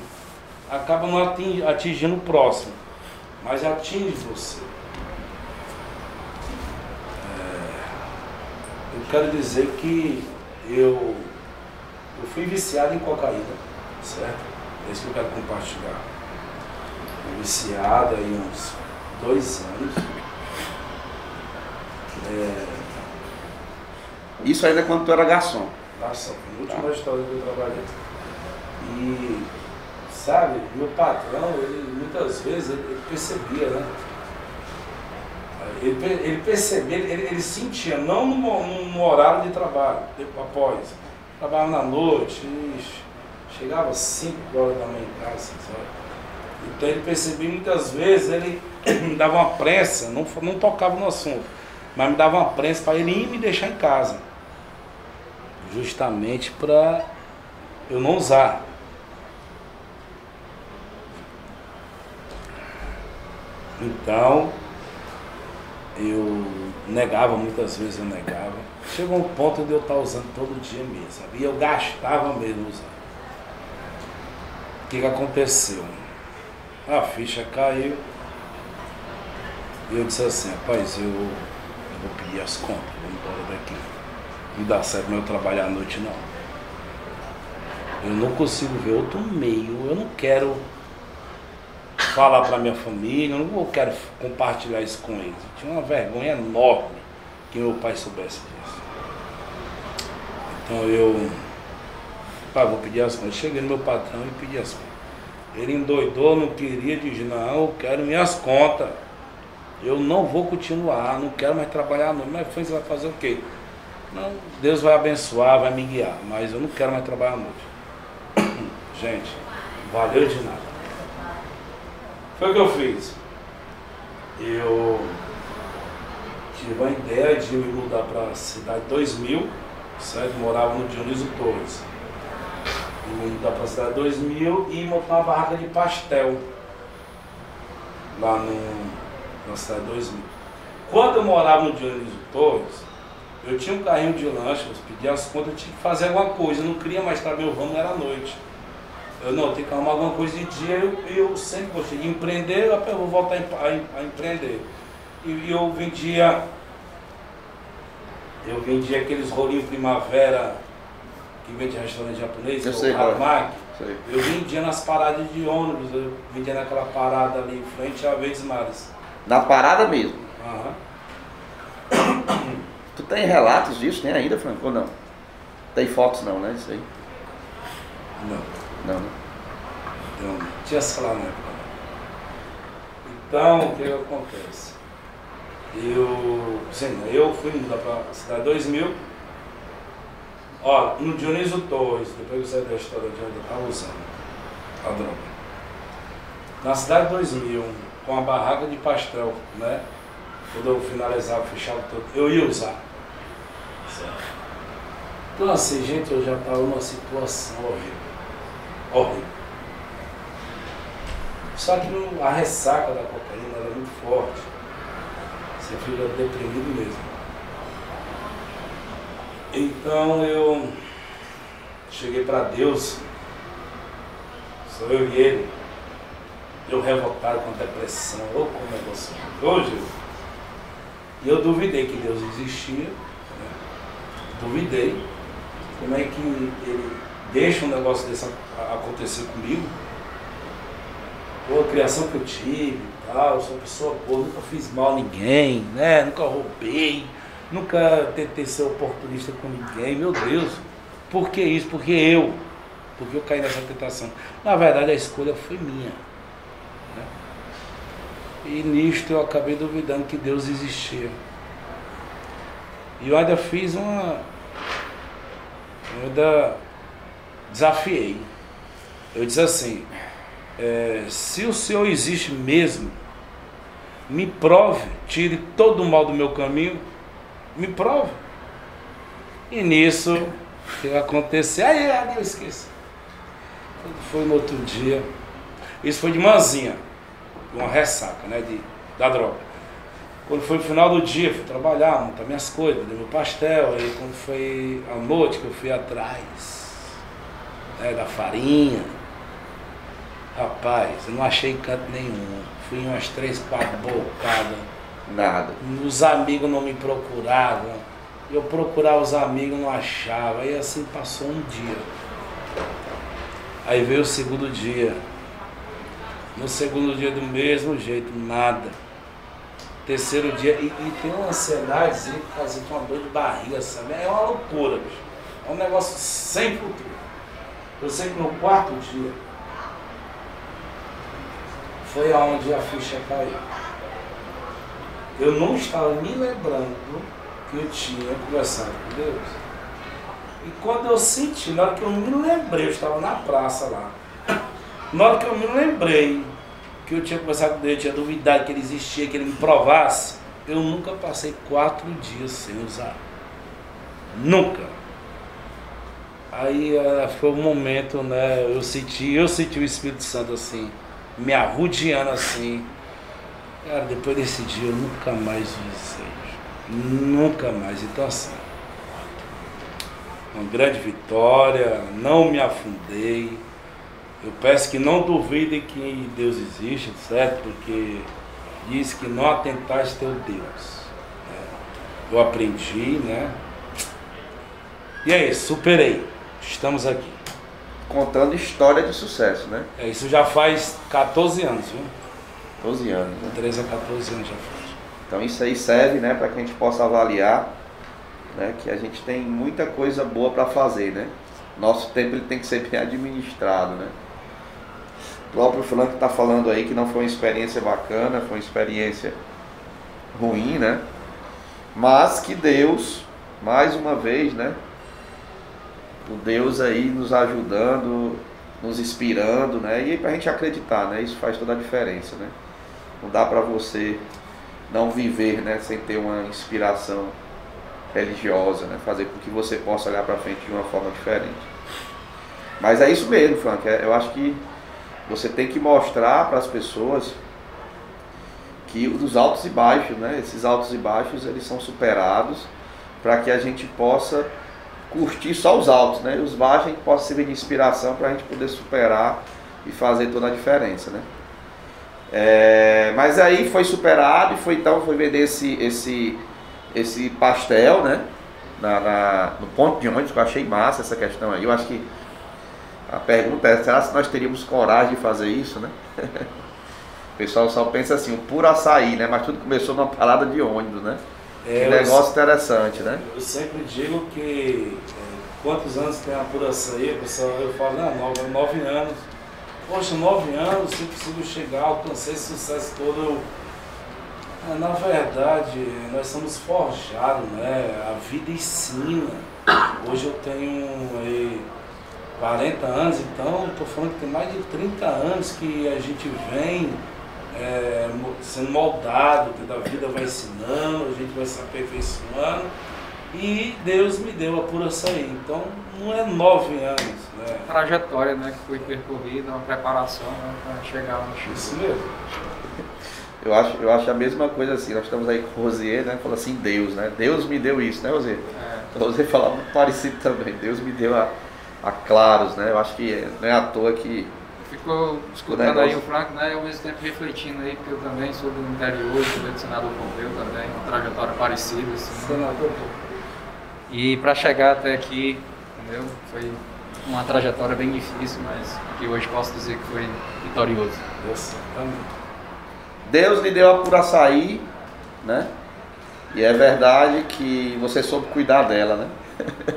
Acaba não atin- atingindo o próximo, mas atinge você. É, eu quero dizer que eu, eu fui viciado em cocaína, certo? É isso que eu quero compartilhar. Fui viciado aí uns dois anos. É, Isso ainda quando tu era garçom. foi a última história que eu trabalhei. E, sabe, meu patrão, ele muitas vezes ele, ele percebia, né? Ele, ele percebia, ele, ele sentia, não no, no horário de trabalho, após. Trabalhava na noite, chegava às 5 horas da manhã em casa, sabe? Então ele percebia muitas vezes, ele me dava uma prensa, não, não tocava no assunto, mas me dava uma prensa para ele ir me deixar em casa justamente para eu não usar. Então, eu negava, muitas vezes eu negava. Chegou um ponto de eu estar usando todo dia mesmo, sabe? E eu gastava mesmo usando. O que, que aconteceu? A ficha caiu. E eu disse assim, rapaz, eu, eu vou pedir as contas, vou embora daqui não dá certo meu trabalho à noite não. Eu não consigo ver outro meio, eu não quero falar para minha família, eu não quero compartilhar isso com eles. Eu tinha uma vergonha enorme que meu pai soubesse disso. Então eu pá, vou pedir as contas. Cheguei no meu patrão e pedi as contas. Ele endoidou, não queria, disse, não, eu quero minhas contas. Eu não vou continuar, não quero mais trabalhar não. Mas foi, você vai fazer o quê? Não, Deus vai abençoar, vai me guiar, mas eu não quero mais trabalhar à noite. Gente, valeu de nada. Foi o que eu fiz. Eu tive a ideia de me mudar para a cidade 2000, certo? Morava no Dionísio Torres. Me mudar para a cidade 2000 e montar uma barraca de pastel lá no, na cidade 2000. Quando eu morava no Dionísio Torres, eu tinha um carrinho de lanche, eu pedi as contas, eu tinha que fazer alguma coisa, eu não queria mais estar meu ramo, era noite. Eu não, tenho que arrumar alguma coisa de dia, eu, eu sempre gostei de empreender, eu vou voltar a, a em- a empreender. E, eu vendia, eu vendia aqueles rolinhos primavera que vende restaurante japonês, Eu é sei é. Sei. Eu vendia nas paradas de ônibus, eu vendia naquela parada ali em frente a Verdes Mares. Na parada mesmo. Aham. Tu tem relatos disso? Tem ainda, Franco? Ou não? Tem fotos não, né? Isso aí. Não. Não, né? Então, tinha celular na época. Então, o que acontece? Eu, sim, eu fui mudar para a cidade 2000. Ó, no Dionísio Torres, depois eu saí da história de onde eu estava usando a droga. Na cidade 2000, com a barraca de pastel, né? Quando eu finalizava, fechava tudo, eu ia usar. Certo? Então assim, gente, eu já estava numa situação horrível. Horrível. Só que a ressaca da cocaína era muito forte. Você fica deprimido mesmo. Então eu cheguei para Deus, sou eu e ele, eu revoltado com a depressão, ou com o negócio hoje. E eu duvidei que Deus existia, né? duvidei. Como é que ele deixa um negócio desse acontecer comigo? Pô, a criação que eu tive tal, sou uma pessoa boa, nunca fiz mal a ninguém, né? Nunca roubei, nunca tentei ser oportunista com ninguém, meu Deus. Por que isso? Porque eu. Porque eu caí nessa tentação. Na verdade a escolha foi minha. Né? E nisto eu acabei duvidando que Deus existia. E eu ainda fiz uma. Eu ainda desafiei. Eu disse assim, é, se o Senhor existe mesmo, me prove, tire todo o mal do meu caminho, me prove. E nisso, que aconteceu? Aí, aí eu esqueci. Foi no outro dia. Isso foi de manzinha, uma ressaca, né? De, da droga. Quando foi no final do dia, fui trabalhar, montar minhas coisas, dei meu pastel. Aí quando foi à noite que eu fui atrás né, da farinha, Rapaz, eu não achei canto nenhum. Fui em umas três, quatro bocadas. Nada. Os amigos não me procuravam. Eu procurava os amigos, não achava. Aí assim passou um dia. Aí veio o segundo dia. No segundo dia do mesmo jeito, nada. Terceiro dia, e, e tem uma ansiedade, quase com uma dor de barriga, sabe? É uma loucura, bicho. É um negócio sem futuro. Eu sei que no quarto dia, foi aonde a ficha caiu. Eu não estava me lembrando que eu tinha conversado com Deus. E quando eu senti, na hora que eu me lembrei, eu estava na praça lá. Na hora que eu me lembrei que eu tinha conversado com Deus, eu tinha duvidado que ele existia, que ele me provasse, eu nunca passei quatro dias sem usar. Nunca. Aí uh, foi um momento, né? Eu senti, eu senti o Espírito Santo assim me arrudeando assim. Cara, depois desse dia eu nunca mais visei. Nunca mais. Então assim, uma grande vitória, não me afundei. Eu peço que não duvidem que Deus existe, certo? Porque diz que não atentaste teu Deus. Né? Eu aprendi, né? E é isso, superei. Estamos aqui contando história de sucesso, né? É, isso já faz 14 anos, viu? 12 anos. Né? 13 a 14 anos já faz. Então isso aí serve, né, para que a gente possa avaliar, né, que a gente tem muita coisa boa para fazer, né? Nosso tempo ele tem que ser bem administrado, né? O próprio Frank está falando aí que não foi uma experiência bacana, foi uma experiência ruim, né? Mas que Deus, mais uma vez, né, o Deus aí nos ajudando, nos inspirando, né? E para a gente acreditar, né? Isso faz toda a diferença, né? Não dá para você não viver, né? Sem ter uma inspiração religiosa, né? Fazer com que você possa olhar para frente de uma forma diferente. Mas é isso mesmo, Frank. É, eu acho que você tem que mostrar para as pessoas que os altos e baixos, né? Esses altos e baixos eles são superados para que a gente possa curtir só os altos, né? Os baixos a gente possa servir de inspiração para a gente poder superar e fazer toda a diferença, né? É, mas aí foi superado e foi então foi vender esse esse esse pastel, né? Na, na, no ponto de ônibus, que eu achei massa essa questão aí. Eu acho que a pergunta é, será que nós teríamos coragem de fazer isso, né? o pessoal só pensa assim, um puro açaí, né? Mas tudo começou numa parada de ônibus, né? É, que negócio interessante, né? Eu sempre digo que é, quantos anos tem a pura açaí, pessoal, eu falo, não, nove, nove anos. Poxa, nove anos, se possível chegar, alcançar esse sucesso todo. É, na verdade, nós somos forjados, né? A vida ensina. Hoje eu tenho aí 40 anos, então estou falando que tem mais de 30 anos que a gente vem é, sendo moldado, que a vida vai ensinando, a gente vai se aperfeiçoando. E Deus me deu a pura açaí. Então não é nove anos, né? Trajetória, né, que foi percorrida, uma preparação né, para chegar no Chile. Isso mesmo. Eu acho, eu acho a mesma coisa assim. Nós estamos aí com o Rosier, né? Falou assim, Deus, né? Deus me deu isso, né, Rosier? É, O Rosier falava muito parecido também. Deus me deu a, a claros, né? Eu acho que não é à toa que ficou escutando aí o Franco, né, e ao mesmo tempo refletindo aí, porque eu também sou do interior, sou do senador Pompeu também, uma trajetória parecida, assim. Senador, E para chegar até aqui, entendeu? Foi uma trajetória bem difícil, mas que hoje posso dizer que foi vitorioso. exatamente. Deus lhe deu a pura açaí, né? E é verdade que você soube cuidar dela, né?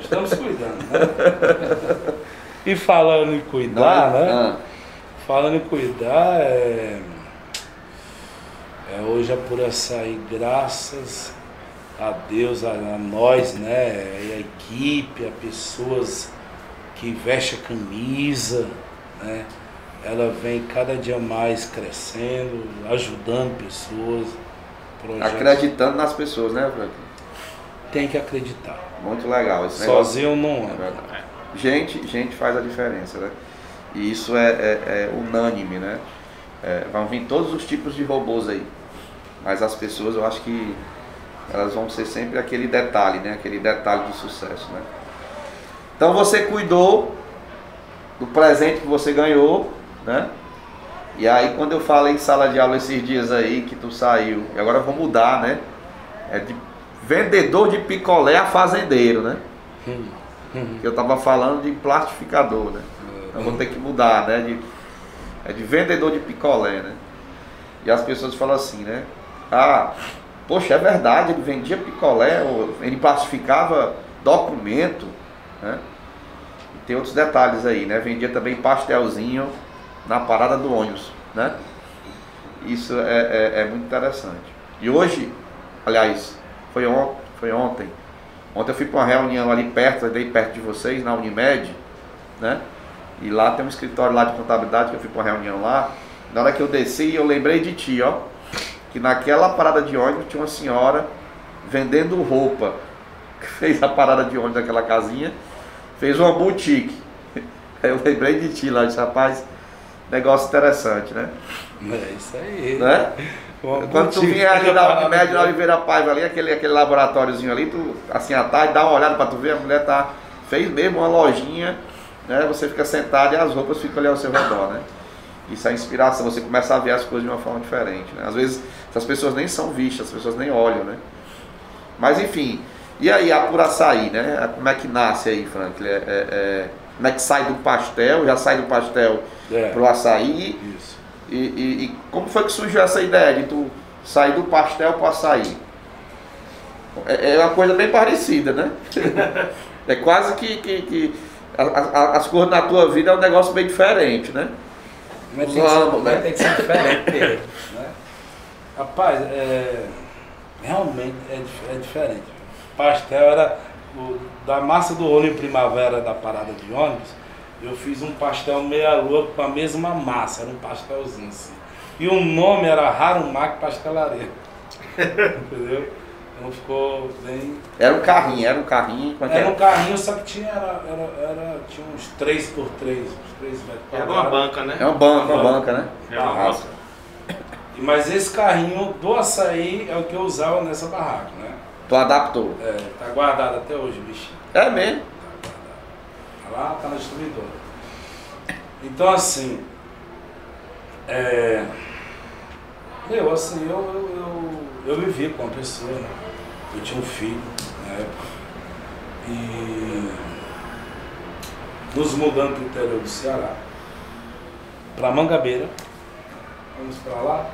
Estamos cuidando, né? E falando em cuidar, né? Ah, Falando em cuidar, é, é hoje a Pura Açaí, graças a Deus, a, a nós, né? E a equipe, a pessoas que vestem a camisa, né? Ela vem cada dia mais crescendo, ajudando pessoas. projetos. acreditando nas pessoas, né, Frank? Tem que acreditar. Muito legal esse negócio. Sozinho não É é. verdade. Gente, gente faz a diferença, né? E isso é, é- é unânime, né? É, vão vir todos os tipos de robôs aí. Mas as pessoas, eu acho que elas vão ser sempre aquele detalhe, né? Aquele detalhe do sucesso, né? Então você cuidou do presente que você ganhou, né? E aí quando eu falei em sala de aula esses dias aí que tu saiu, e agora eu vou mudar, né? É de vendedor de picolé a fazendeiro, né? Hum, hum. que eu estava falando de plastificador, né? Então vou ter que mudar, né? De, é de vendedor de picolé, né? E as pessoas falam assim, né? Ah, poxa, é verdade, ele vendia picolé, ele plastificava documento, né? E tem outros detalhes aí, né? Vendia também pastelzinho na parada do ônibus, né? Isso é, é, é muito interessante. E hoje, aliás, foi, on, foi ontem, Ontem eu fui para uma reunião ali perto, ali perto de vocês, na Unimed, né? E lá tem um escritório lá de contabilidade que eu fui para uma reunião lá. Na hora que eu desci, eu lembrei de ti, ó. Que naquela parada de ônibus tinha uma senhora vendendo roupa. Que fez a parada de ônibus daquela casinha, fez uma boutique. Aí Eu lembrei de ti lá, disse, rapaz, negócio interessante, né? É isso aí. né? Uma Quando tu vier ali na Unimed, na Oliveira Paiva ali, aquele, aquele laboratóriozinho ali, tu, assim à tarde, dá uma olhada pra tu ver, a mulher tá, fez mesmo uma lojinha, né? Você fica sentado e as roupas ficam ali ao seu redor, né? Isso é inspiração, você começa a ver as coisas de uma forma diferente, né? Às vezes as pessoas nem são vistas, as pessoas nem olham, né? Mas enfim, e aí a por açaí, né? Como é que nasce aí, Franklin? É, é- é- como é que sai do pastel, já sai do pastel É, pro açaí, isso. e, e- e como foi que surgiu essa ideia de tu sair do pastel para açaí? É, é uma coisa bem parecida, né? é quase que, que, que a- a- as coisas na tua vida é um negócio bem diferente, né? Mas tem, que ser, Vamos, né? tem que ser diferente né? Rapaz, é, realmente é, é diferente. Pastel era o- da massa do olho em primavera da parada de ônibus. Eu fiz um pastel meia-lua com a mesma massa, era um pastelzinho assim. E o nome era Harumak Pastelaria. Entendeu? Então ficou bem. Era um carrinho, era um carrinho. Como é que Era um era? carrinho, só que tinha, era, era, era- tinha uns 3 por 3 uns 3 metros Era uma quadrados. banca, né? É uma banca, uma banca, né? É uma. E- Mas esse carrinho do açaí é o que eu usava nessa barraca, né? Tu adaptou. É, tá guardado até hoje, bichinho. É mesmo. Tá lá, tá na distribuidora. Então assim, é, eu assim, eu, eu, eu, eu vivia com uma pessoa, né? Eu tinha um filho na época. E nos mudando para o interior do Ceará, para Mangabeira, vamos para lá.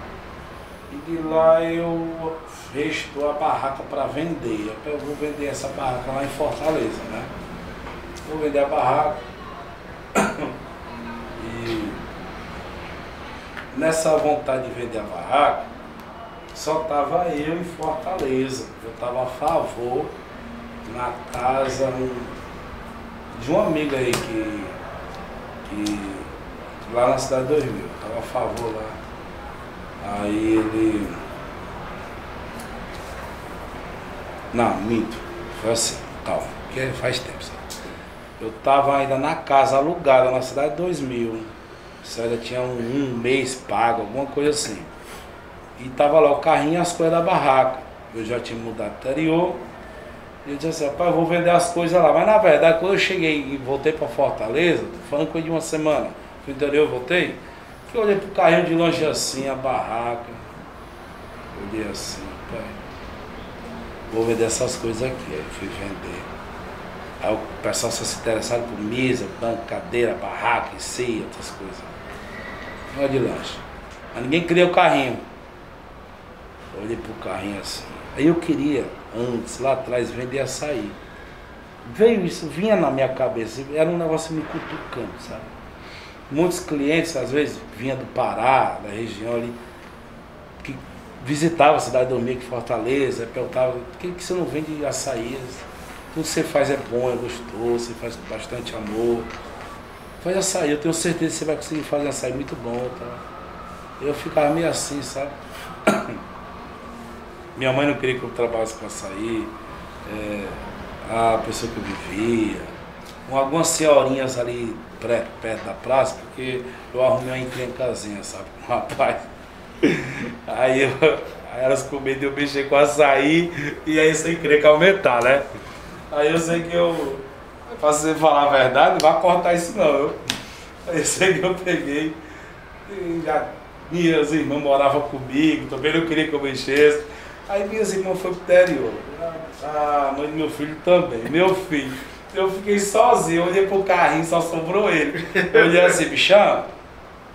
E de lá eu fecho a barraca para vender. Eu vou vender essa barraca lá em Fortaleza, né? Vou vender a barraca. E nessa vontade de vender a barraca, só tava eu em Fortaleza. Eu tava a favor na casa de um amigo aí que, que lá na cidade de 2000, eu tava a favor lá. Aí ele. Não, minto. Foi assim, calma, porque faz tempo, sabe? Eu tava ainda na casa alugada na cidade de 2000. Isso ainda tinha um, um mês pago, alguma coisa assim. E tava lá o carrinho e as coisas da barraca. Eu já tinha mudado anterior. E eu disse assim, rapaz, vou vender as coisas lá. Mas na verdade, quando eu cheguei e voltei para Fortaleza, tô falando coisa de uma semana, pro interior voltei, que eu olhei pro carrinho de longe assim, a barraca. Olhei assim, pai. Vou vender essas coisas aqui. Aí fui vender. Aí o pessoal só se interessaram por mesa, banco, cadeira, barraca, ceia, outras coisas. Olha de lanche. Mas ninguém queria o carrinho. Olhei pro carrinho assim. Aí eu queria, antes, lá atrás, vender açaí. Veio isso, vinha na minha cabeça, era um negócio me cutucando, sabe? Muitos clientes, às vezes, vinha do Pará, da região ali, que visitava a cidade do Domingo, Fortaleza, perguntava, por que, que você não vende açaí? Tudo que você faz é bom, é gostoso, você faz com bastante amor. Faz açaí, eu tenho certeza que você vai conseguir fazer açaí muito bom. Tá? Eu ficava meio assim, sabe? Minha mãe não queria que eu trabalhasse com açaí. É, a pessoa que eu vivia. Com algumas senhorinhas ali perto, perto da praça, porque eu arrumei uma encrencazinha, sabe? Com um rapaz. Aí, eu, aí elas com medo de eu mexer com açaí e aí essa encrenca aumentar, né? Aí eu sei que eu, pra você falar a verdade, não vai cortar isso não. Eu, aí eu sei que eu peguei e já minhas irmãs moravam comigo, também não queria que eu mexesse. Aí minhas irmãs foram pro interior. Ah, a mãe do meu filho também, meu filho. Eu fiquei sozinho, olhei pro carrinho, só sobrou ele. Eu olhei assim, bichão,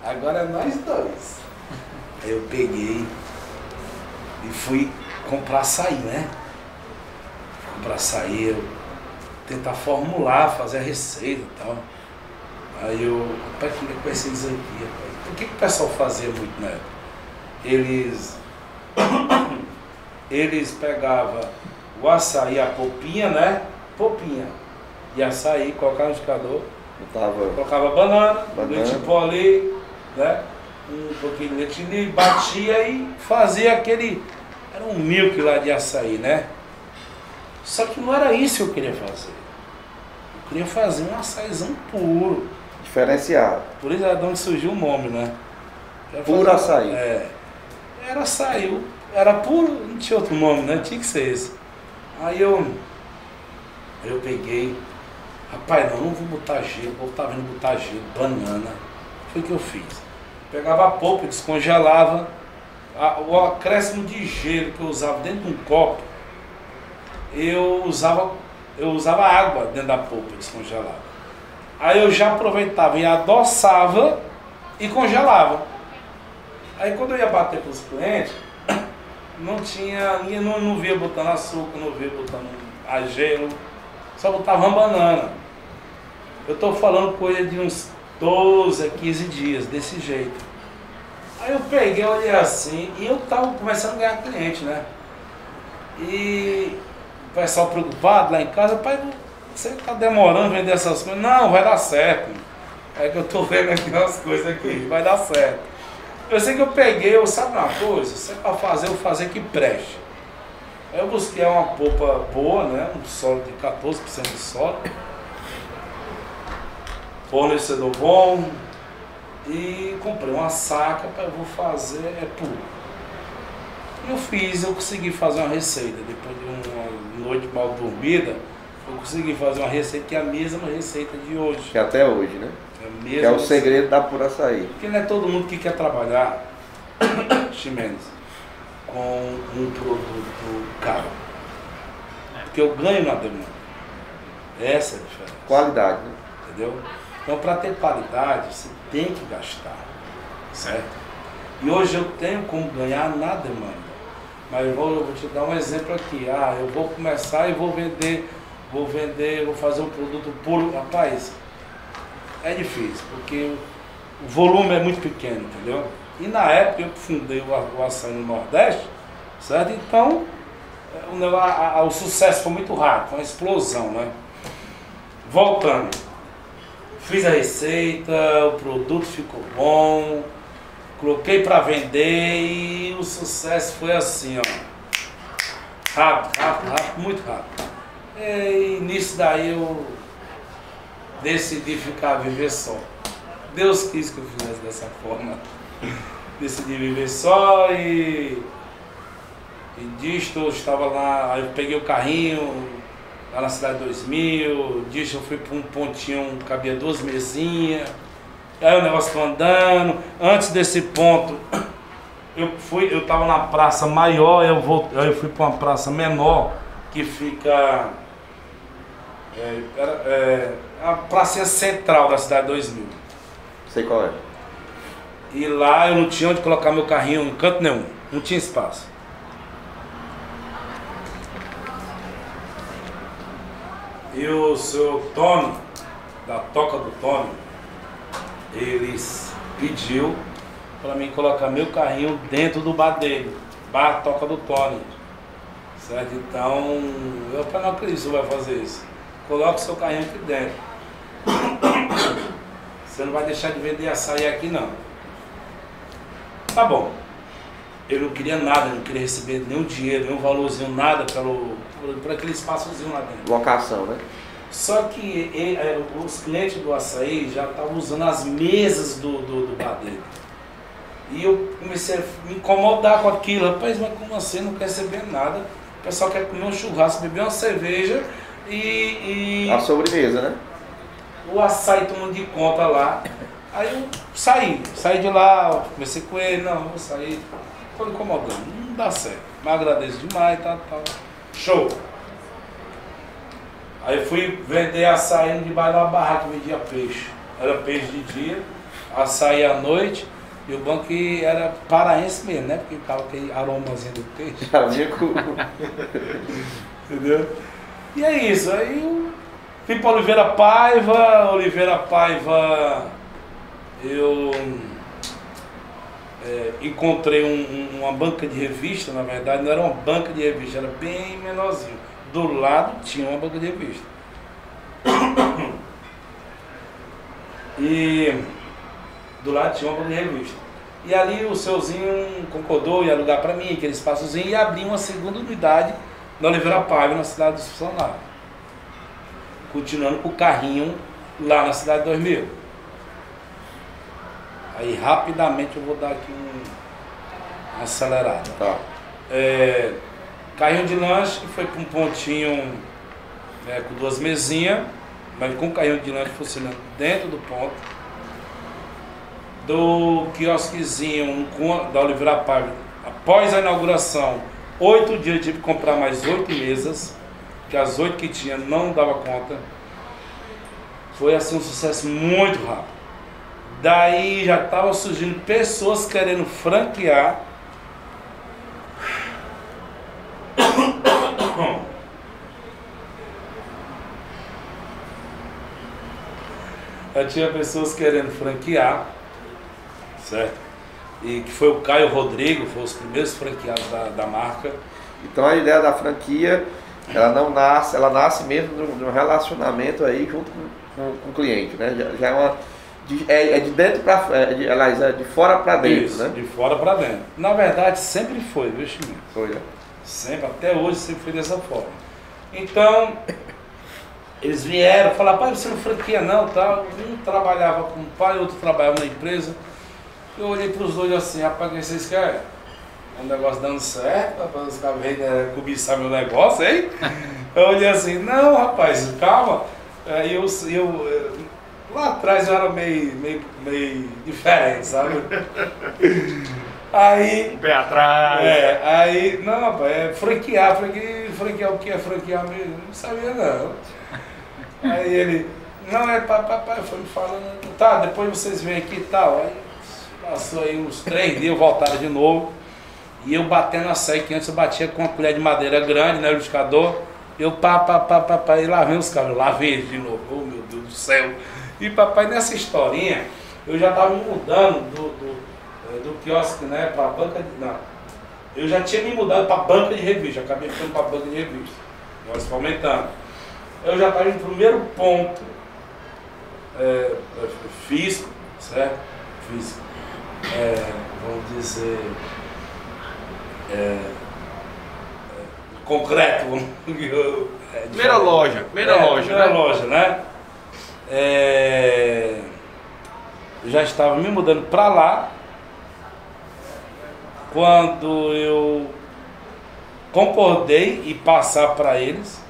agora é nós dois. Aí eu peguei e fui comprar açaí, né? Comprar açaí, eu tentar formular, fazer a receita e tal. Aí eu, rapaz, queria conhecer isso aqui, rapaz. O que, que o pessoal fazia muito na época? Eles eles pegavam o açaí, a polpinha, né? Polpinha. E açaí, colocavam no liquidificador, Botava colocava banana, Banana. leite em pó ali, né? Um pouquinho de leite ninho, batia e fazia aquele. Era um milk lá de açaí, né? Só que não era isso que eu queria fazer. Eu queria fazer um açaizão puro. diferenciado. Por isso é de onde surgiu o nome, né? Puro fazer- açaí. É. Era açaí, era puro, não tinha outro nome, né? Tinha que ser esse. Aí eu, eu peguei, rapaz, não, não vou botar gelo, eu tava indo botar gelo, banana. Foi o que eu fiz. Pegava a polpa, descongelava, a- o acréscimo de gelo que eu usava dentro de um copo, eu usava, eu usava água dentro da polpa descongelada. Aí eu já aproveitava e adoçava e congelava. Aí quando eu ia bater para os clientes, não tinha, ninguém não, não via botando açúcar, não via botando a gelo, só botava uma banana. Eu estou falando coisa de uns 12 a 15 dias, desse jeito. Aí eu peguei, olhei assim, e eu tava começando a ganhar cliente, né? E o pessoal preocupado lá em casa, pai, você tá demorando vender essas coisas? Não, vai dar certo. É que eu tô vendo aqui umas coisas aqui, vai dar certo. Eu sei que eu peguei, eu sabe uma coisa, se é pra fazer, eu vou fazer que preste. Eu busquei uma polpa boa, né? Um solo de 14% de solo. Fornecedor bom. E comprei uma saca para eu vou fazer é puro. Eu fiz, eu consegui fazer uma receita. Depois de uma noite mal dormida, eu consegui fazer uma receita que é a mesma receita de hoje. Que até hoje, né? É a Que é o segredo da pura açaí. Porque não é todo mundo que quer trabalhar, Ximenes, com um produto caro. Porque eu ganho na demanda. Essa é a diferença. Qualidade, né? Entendeu? Então, para ter qualidade, você tem que gastar. Certo? E hoje eu tenho como ganhar na demanda. Mas eu vou, eu vou te dar um exemplo aqui. Ah, eu vou começar e vou vender, vou vender, vou fazer um produto puro. Rapaz, é difícil, porque o volume é muito pequeno, entendeu? E na época eu fundei o, açaí no Nordeste, certo? Então, é, o, a- o sucesso foi muito rápido, foi uma explosão, né? Voltando. Fiz a receita, o produto ficou bom, coloquei para vender e o sucesso foi assim, ó. Rápido, rápido, rápido, muito rápido. E nisso daí eu decidi ficar viver só. Deus quis que eu fizesse dessa forma. Decidi viver só e, e disto eu estava lá, aí eu peguei o carrinho lá na cidade 2000, disto eu fui para um pontinho, cabia duas mesinhas, aí o negócio foi andando, antes desse ponto eu fui, eu estava na praça maior, eu, vou, eu fui para uma praça menor que fica é, era, é, a praça central da cidade 2000. Sei qual é. E lá eu não tinha onde colocar meu carrinho em canto nenhum. Não tinha espaço. E o seu Tony, da Toca do Tony, eles pediu para mim colocar meu carrinho dentro do bar dele. Bar Toca do Tony. Certo? Então, eu falei, não acredito que você vai fazer isso. Coloque seu carrinho aqui dentro. Você não vai deixar de vender açaí aqui não. Tá bom. Eu não queria nada, não queria receber nenhum dinheiro, nenhum valorzinho, nada pelo, por aquele espaçozinho lá dentro. Locação, né? Só que e, é, os clientes do açaí já estavam usando as mesas do, do, do dele. E eu comecei a me incomodar com aquilo. Rapaz, mas como assim? Não quer receber nada. O pessoal quer comer um churrasco, beber uma cerveja e. e A sobremesa, né? o açaí tomando de conta lá. Aí eu saí, saí de lá, comecei com ele, não, vou sair. Me incomodando, não dá certo. Mas agradeço demais, tá, tá. Show! Aí eu fui vender açaí debaixo da barraca que vendia peixe. Era peixe de dia, açaí à noite, e o banco era paraense mesmo, né? Porque ficava aquele aromazinho do peixe. Entendeu? E é isso, aí fui para Oliveira Paiva, Oliveira Paiva eu é, encontrei um- uma banca de revista, na verdade não era uma banca de revista, era bem menorzinho. Do lado tinha uma banca de revista. E do lado tinha uma banca de revista. E ali o seuzinho concordou em alugar para mim aquele espaçozinho e abrir uma segunda unidade na Oliveira Paiva, na cidade do funcionário. Continuando com o carrinho lá na cidade de 2000. Aí rapidamente eu vou dar aqui um, uma acelerada. Tá. É, carrinho de lanche que foi para um pontinho né, com duas mesinhas, mas com carrinho de lanche funcionando dentro do ponto. Do quiosquezinho um com- da Oliveira Paiva, após a inauguração, oito dias tive que comprar mais oito mesas, que as oito que tinha não dava conta. Foi assim um sucesso muito rápido. Daí já estava surgindo pessoas querendo franquear. Já tinha pessoas querendo franquear, certo? E que foi o Caio Rodrigo, foi os primeiros franqueados da, da marca. Então a ideia da franquia, ela não nasce, ela nasce mesmo de um- relacionamento aí junto com, com, com o cliente, né? Já, já é uma. de- é, é de dentro para é de, é de fora para dentro, Isso, né? de fora para dentro. Na verdade, sempre foi, viu, Chiminho? Foi, né? Sempre, até hoje sempre foi dessa forma. Então, eles vieram falar, pai, você não franquia não, tal. Um trabalhava com o pai, outro trabalhava na empresa. Eu olhei para os dois assim, rapaz, o que vocês querem? O negócio dando certo, rapaz, os caras vêm né, cobiçar meu negócio, hein? Eu olhei assim, não, rapaz, calma. Aí eu, eu, eh, lá atrás eu era meio, meio, meio diferente, sabe? Aí Pé atrás. é, aí, não, rapaz, é franquear, franquear, franquear o que é franquear mesmo? Não sabia não. Aí ele, não, é papai, foi me falando, tá, depois vocês vêm aqui e tal. Aí passou aí uns três dias, voltaram de novo. E eu batendo a seca, que antes eu batia com uma colher de madeira grande, né, liquidificador. Eu pá, pá, pá, pá, pá, e lá vem os caras, lá vem eles de novo, oh meu Deus do céu. E papai, nessa historinha, eu já estava mudando do, do, eh, do quiosque, né, para a banca de. Não. Eu já tinha me mudado para a banca de revista, acabei ficando para a banca de revista. Nós aumentando. Eu já estava no primeiro ponto é, físico, certo? Físico. É, vamos dizer. é, é, concreto. é, Primeira loja, primeira É, loja, primeira né? loja, né? É, eu já estava me mudando para lá quando eu concordei em passar para eles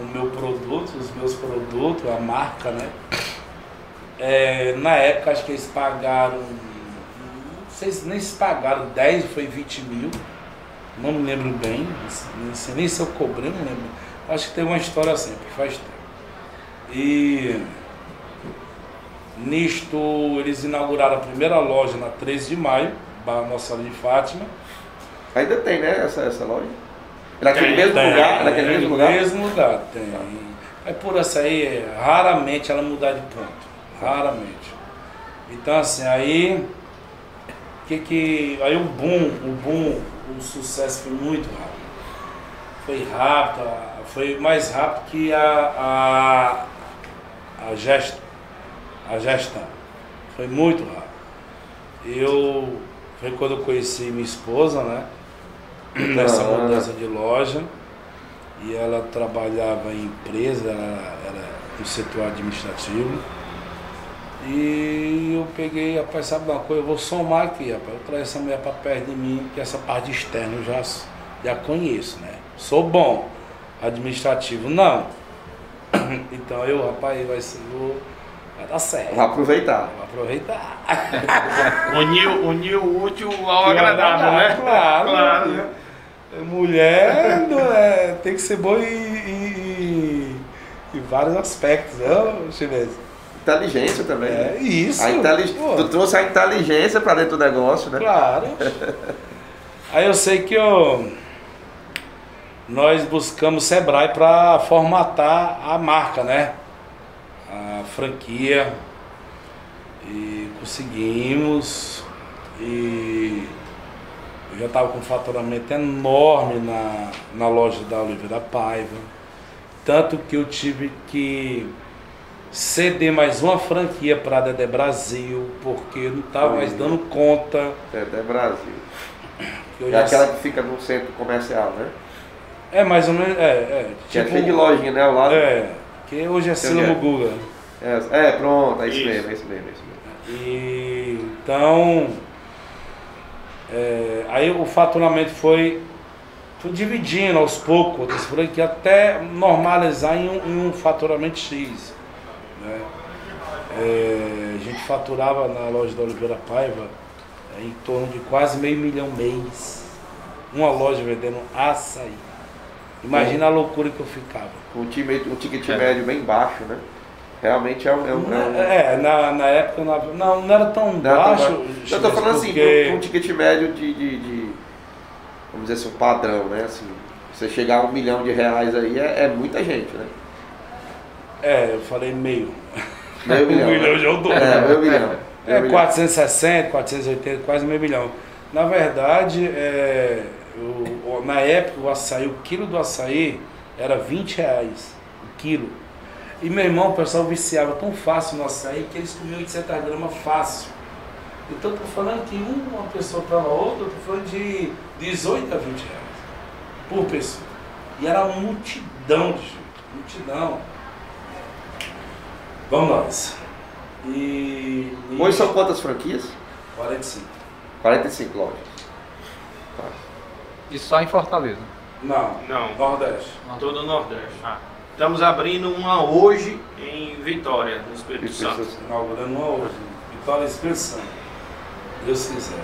o meu produto, os meus produtos, a marca, né? É, na época acho que eles pagaram, se nem se pagaram 10 ou foi 20 mil, não me lembro bem, não sei nem se eu cobrei, não lembro. Acho que tem uma história assim, faz tempo. E nisto eles inauguraram a primeira loja na 13 de maio, da Nossa Senhora de Fátima. Ainda tem, né, essa, essa loja? Naquele Tem, mesmo Tem, lugar? Naquele tem, mesmo no lugar? mesmo lugar, tem. É por essa aí, raramente ela mudar de ponto. Raramente. Então assim, aí. Que que. Aí o boom, o boom, o sucesso foi muito rápido. Foi rápido, foi mais rápido que a, a, a gestão. A gestão. Foi muito rápido. Eu. Foi quando eu conheci minha esposa, né? Nessa Ah. mudança de loja. E ela trabalhava em empresa, ela era no setor administrativo. E eu peguei, rapaz, sabe uma coisa? Eu vou somar aqui, rapaz. Eu trago essa mulher para perto de mim, que essa parte externa eu já, já conheço, né? Sou bom. Administrativo, não. Então eu, rapaz, vai ser. Vou, vai dar certo. Vou aproveitar. Vou aproveitar. Uniu, uniu o útil ao agradável, né? Claro, Claro, né? né? Mulher não é, tem que ser boa em, em, em vários aspectos, né, chinês? Inteligência também. né? É isso. A intelig... pô, Tu trouxe a inteligência pra dentro do negócio, né? Claro. Aí eu sei que eu, nós buscamos Sebrae para formatar a marca, né? A franquia. E conseguimos. E eu já estava com um faturamento enorme na, na loja da Oliveira Paiva. Tanto que eu tive que ceder mais uma franquia para a Dedé Brasil, porque não estava mais dando conta. É, é Brasil. É já- aquela que fica no centro comercial, né? É mais ou menos. É, é. Que é cheio de lojinha, né? Ao lado. É, que hoje é Sila é. Muguga. É, é, pronto, é isso, Isso. mesmo, é isso mesmo, é isso mesmo. E então. é, aí o faturamento foi, foi dividindo aos poucos franquias até normalizar em um, em um faturamento X. né? É, a gente faturava na loja da Oliveira Paiva é, em torno de quase meio milhão mês. Uma loja vendendo açaí. Imagina a loucura que eu ficava. Um, time, um ticket É. médio bem baixo, né? Realmente é um. É um, é um- É, na, na época não, não, não era tão Não tão baixo. baixo. Eu tô falando assim, porque- para um ticket médio de, de, de- Vamos dizer assim, um padrão, né? Assim, você chegar a um milhão de reais aí é, é muita gente, né? É, eu falei meio. Meio milhão. um milhão né? já é o dobro. É, meio milhão. É, Meio milhão. 460, 480, quase meio milhão. Na verdade, é, o- o- na época o açaí, o quilo do açaí era 20 reais o quilo. E meu irmão, o pessoal viciava tão fácil no açaí que eles comiam 800 gramas fácil. Então eu tô falando que uma pessoa para outra, eu tô falando de 18 a 20 reais por pessoa. E era uma multidão de gente, multidão. Vamos lá. E, e Hoje são quantas franquias? 45. 45 lojas. Tá. E só em Fortaleza. Não, Não, Nordeste. todo o Nordeste. Ah, Estamos abrindo uma hoje em Vitória, no Espírito Isso, Santo. isso, Inaugurando uma hoje. Vitória Espírito Santo. Deus quiser.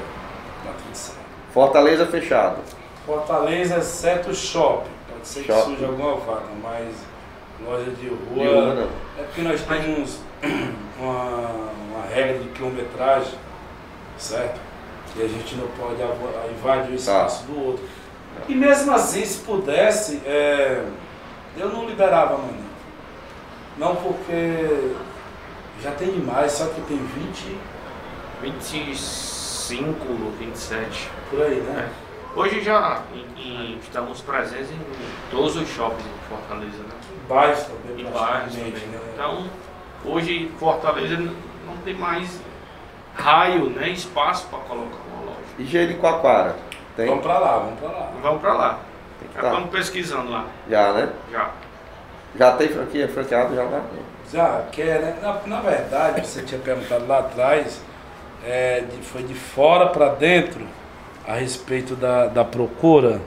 Tá tudo certo. Fortaleza fechado. Fortaleza, exceto o shopping. Pode ser que Shopping. surja alguma vaga, mas loja de rua. De rua, não. É porque nós temos uma, uma regra de quilometragem, certo? E a gente não pode invadir o espaço do outro. E mesmo assim, se pudesse, é, eu não liberava amanhã. Não porque já tem demais, só que tem 20 25, 27. por aí, né? Hoje já em- em- estamos presentes em todos os shoppings em Fortaleza, né? Bairros também, Em bairros também. né? Então, hoje Fortaleza não tem mais raio, né? Espaço para colocar uma loja. E Jericoacoara? Tem? Vamos pra lá, vamos pra lá. Vamos para lá. Já tá. estamos pesquisando lá. Já, né? Já. Já tem franquia, franqueado já, né? Já quer, né? Na, na verdade, você tinha perguntado lá atrás, é, de- foi de fora para dentro a respeito da, da procura.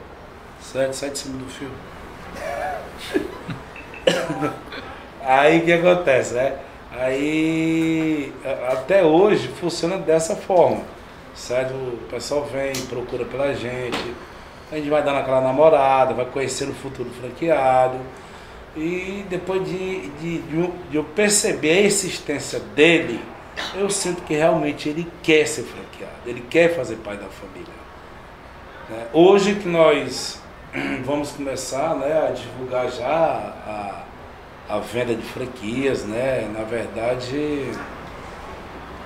Certo? Sai de cima do fio. Aí o que acontece, né? Aí até hoje funciona dessa forma. Certo? O pessoal vem, procura pela gente, a gente vai dando aquela namorada, vai conhecendo o futuro franqueado. E depois de, de, de eu- de eu perceber a existência dele, eu sinto que realmente ele quer ser franqueado, ele quer fazer parte da família. né? Hoje que nós vamos começar né, a divulgar já a, a venda de franquias, né? na verdade,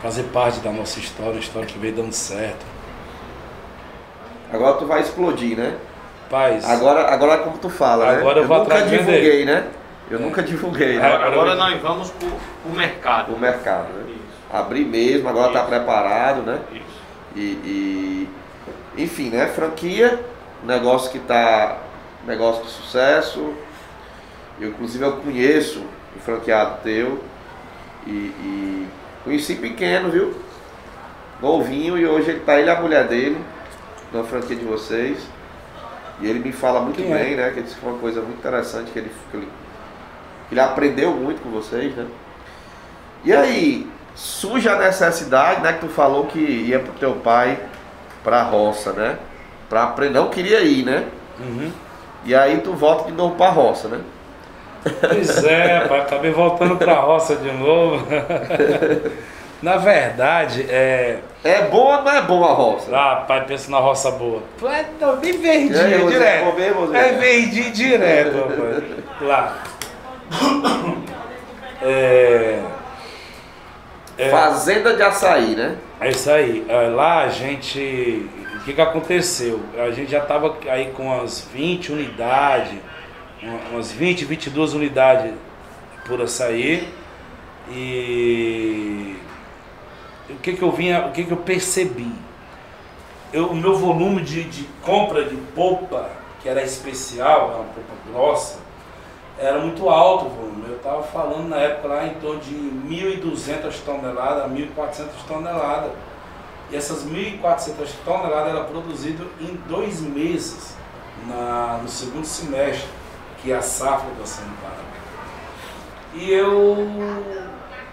fazer parte da nossa história, uma história que veio dando certo. Agora tu vai explodir, né? Paz, Agora, agora é como tu fala, Agora né? eu vou nunca vender. divulguei, né? Eu É. nunca divulguei, né? Agora, nós vamos pro, pro mercado. O mercado, né? Isso. Abrir mesmo, agora tá Isso. preparado, né? Isso. E, e- enfim, né? Franquia, negócio que tá negócio de sucesso. Eu, inclusive eu conheço o franqueado teu e, e conheci pequeno, viu? Novinho e hoje ele tá ele e a mulher dele na franquia de vocês. E ele me fala muito Quem é? bem, né? Que ele disse que foi uma coisa muito interessante que ele, que ele, que ele aprendeu muito com vocês, né? E aí, surge a necessidade, né? Que tu falou que ia pro teu pai pra roça, né? Pra aprender. Não queria ir, né? Uhum. E aí tu volta de novo pra roça, né? Pois é, pai, acabei voltando pra roça de novo. Na verdade, é. É bom ou não é bom a roça? Ah, pai, pensa na roça boa. Tu é não, me vendi aí, você direto. ver. É, vendi direto, rapaz. Lá. É. é, Fazenda de açaí, né? É isso aí. É, Lá a gente. O que, que aconteceu? A gente já estava aí com umas 20 unidades, uma- umas 20, 22 unidades por açaí. E o que, que eu vinha, o que, que eu percebi? Eu, o meu volume de, de compra de polpa, que era especial, era uma polpa grossa, era muito alto o volume. Eu estava falando na época lá em torno de 1.200 toneladas, 1.400 toneladas. E essas 1.400 toneladas eram produzidas em dois meses, na, no segundo semestre, que é a safra da Sanipara. E eu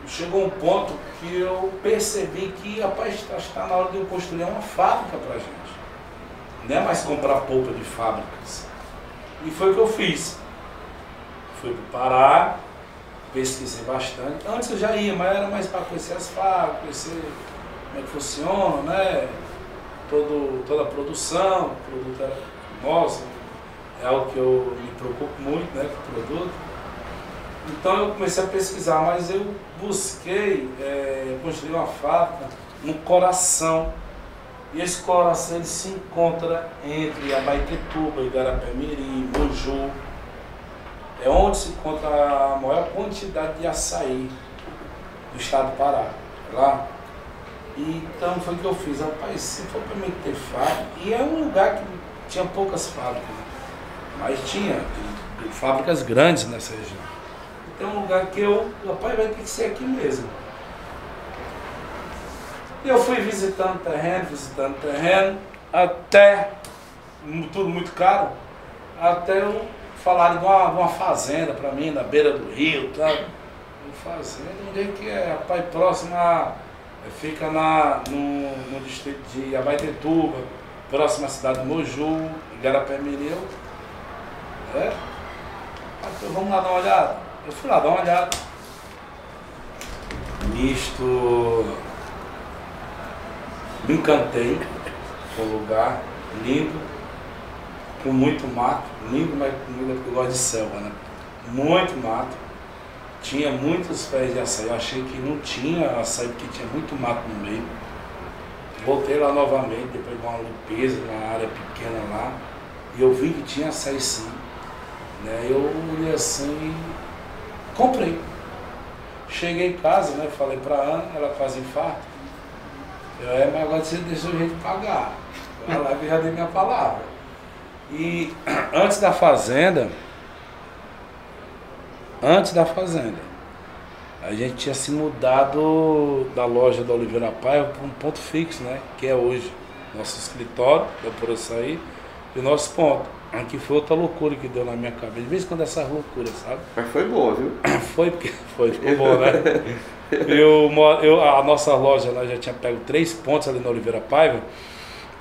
chegou um ponto que eu percebi que, rapaz, está, está na hora de eu construir uma fábrica para a gente. Não é mais comprar polpa de fábricas. E foi o que eu fiz. Fui para o Pará, pesquisei bastante. Antes eu já ia, mas era mais para conhecer as fábricas, conhecer como é que funciona, né? Todo, toda a produção, o produto é nosso, é algo que eu me preocupo muito, né, com o produto. Então eu comecei a pesquisar, mas eu busquei é, construir uma fábrica no coração. E esse coração ele se encontra entre Abaetetuba, Igarapé-Miri, Moju. É onde se encontra a maior quantidade de açaí do estado do Pará. É Lá. Então foi o que eu fiz. Rapaz, se for para mim ter fábrica, e é um lugar que tinha poucas fábricas, né? mas tinha fábricas grandes nessa região. Então é um lugar que eu, rapaz, vai ter que ser aqui mesmo. E eu fui visitando terreno, visitando terreno, até, tudo muito caro, até eu falaram de uma, uma fazenda para mim, na beira do rio, tá? Eu fazenda, onde é que é? Rapaz, próximo a, fica na, no, no distrito de Abaetetuba, próximo à cidade de Moju, Igarapé-Miri. Eu, É? Ah, então vamos lá dar uma olhada. Eu fui lá dar uma olhada. Misto. Me encantei com o lugar, lindo, com muito mato, lindo, mas eu gosto de selva, né? Muito mato. Tinha muitos pés de açaí, eu achei que não tinha açaí porque tinha muito mato no meio. Voltei lá novamente, depois de uma limpeza, uma área pequena lá, e eu vi que tinha açaí sim. Né? Eu olhei assim e comprei. Cheguei em casa, né? Falei pra Ana, ela quase infarto. Eu, é, mas agora você deixou a gente pagar. Eu já dei minha palavra. E antes da fazenda, antes da fazenda, a gente tinha se mudado da loja da Oliveira Paiva para um ponto fixo, né? Que é hoje. Nosso escritório, deu por sair, e o nosso ponto. Aqui foi outra loucura que deu na minha cabeça. De vez em quando essas loucuras, sabe? Mas foi boa, viu? Foi porque foi, ficou bom, né? Eu, eu, a nossa loja lá já tinha pego três pontos ali na Oliveira Paiva.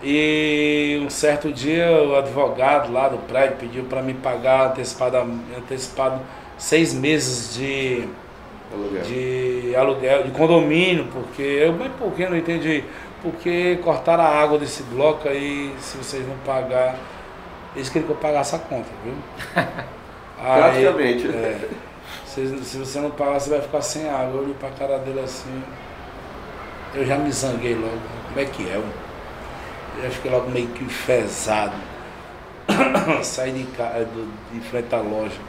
E um certo dia o advogado lá do prédio pediu para me pagar antecipada, antecipado seis meses de, Aluguel. de aluguel, de condomínio, porque eu, que eu não entendi? Porque cortaram a água desse bloco aí, se vocês não pagar, eles queriam que eu pagasse a conta, viu? Aí, Praticamente. é, se, se você não pagar, você vai ficar sem água. Eu olhei pra cara dele assim, eu já me zanguei logo. Como é que é? Eu já fiquei logo meio que enfesado. Saí de, do, de frente à loja.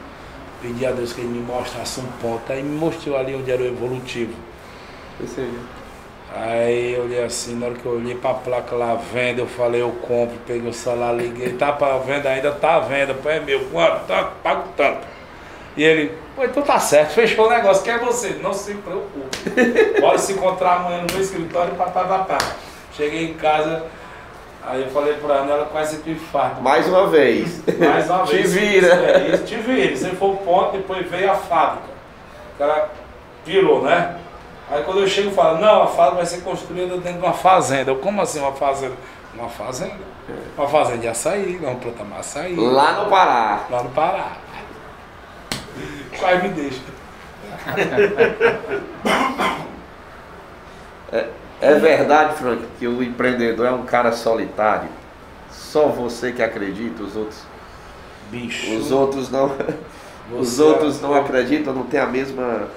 Pedi a Deus que ele me mostrasse um ponto. Aí me mostrou ali onde era o evolutivo. Aí. Aí eu olhei assim, na hora que eu olhei pra placa lá, venda, eu falei, eu compro, peguei o celular, liguei, tá pra venda ainda, tá venda, pô, é meu, quanto? Tanto, pago tanto. E ele, pô, então tá certo, fechou o negócio, quer você? Não se preocupe. Pode se encontrar amanhã no meu escritório tá, tá, tá. Cheguei em casa, aí eu falei pra ela, ela quase que infarto. Mais uma vez. Mais uma Te vez. vira. É, te vira. Você foi o ponto, depois veio a fábrica. O cara virou, né? Aí quando eu chego e falo, não, a fábrica vai ser construída dentro de uma fazenda. Eu, como assim uma fazenda? Uma fazenda. Uma fazenda de açaí, vamos plantar mais açaí. Lá no Pará. Lá no Pará. Quase me deixa. É verdade, Frank, que o empreendedor é um cara solitário. Só você que acredita, os outros, Bicho. os outros não, os você outros é- não acreditam, não tem a mesma,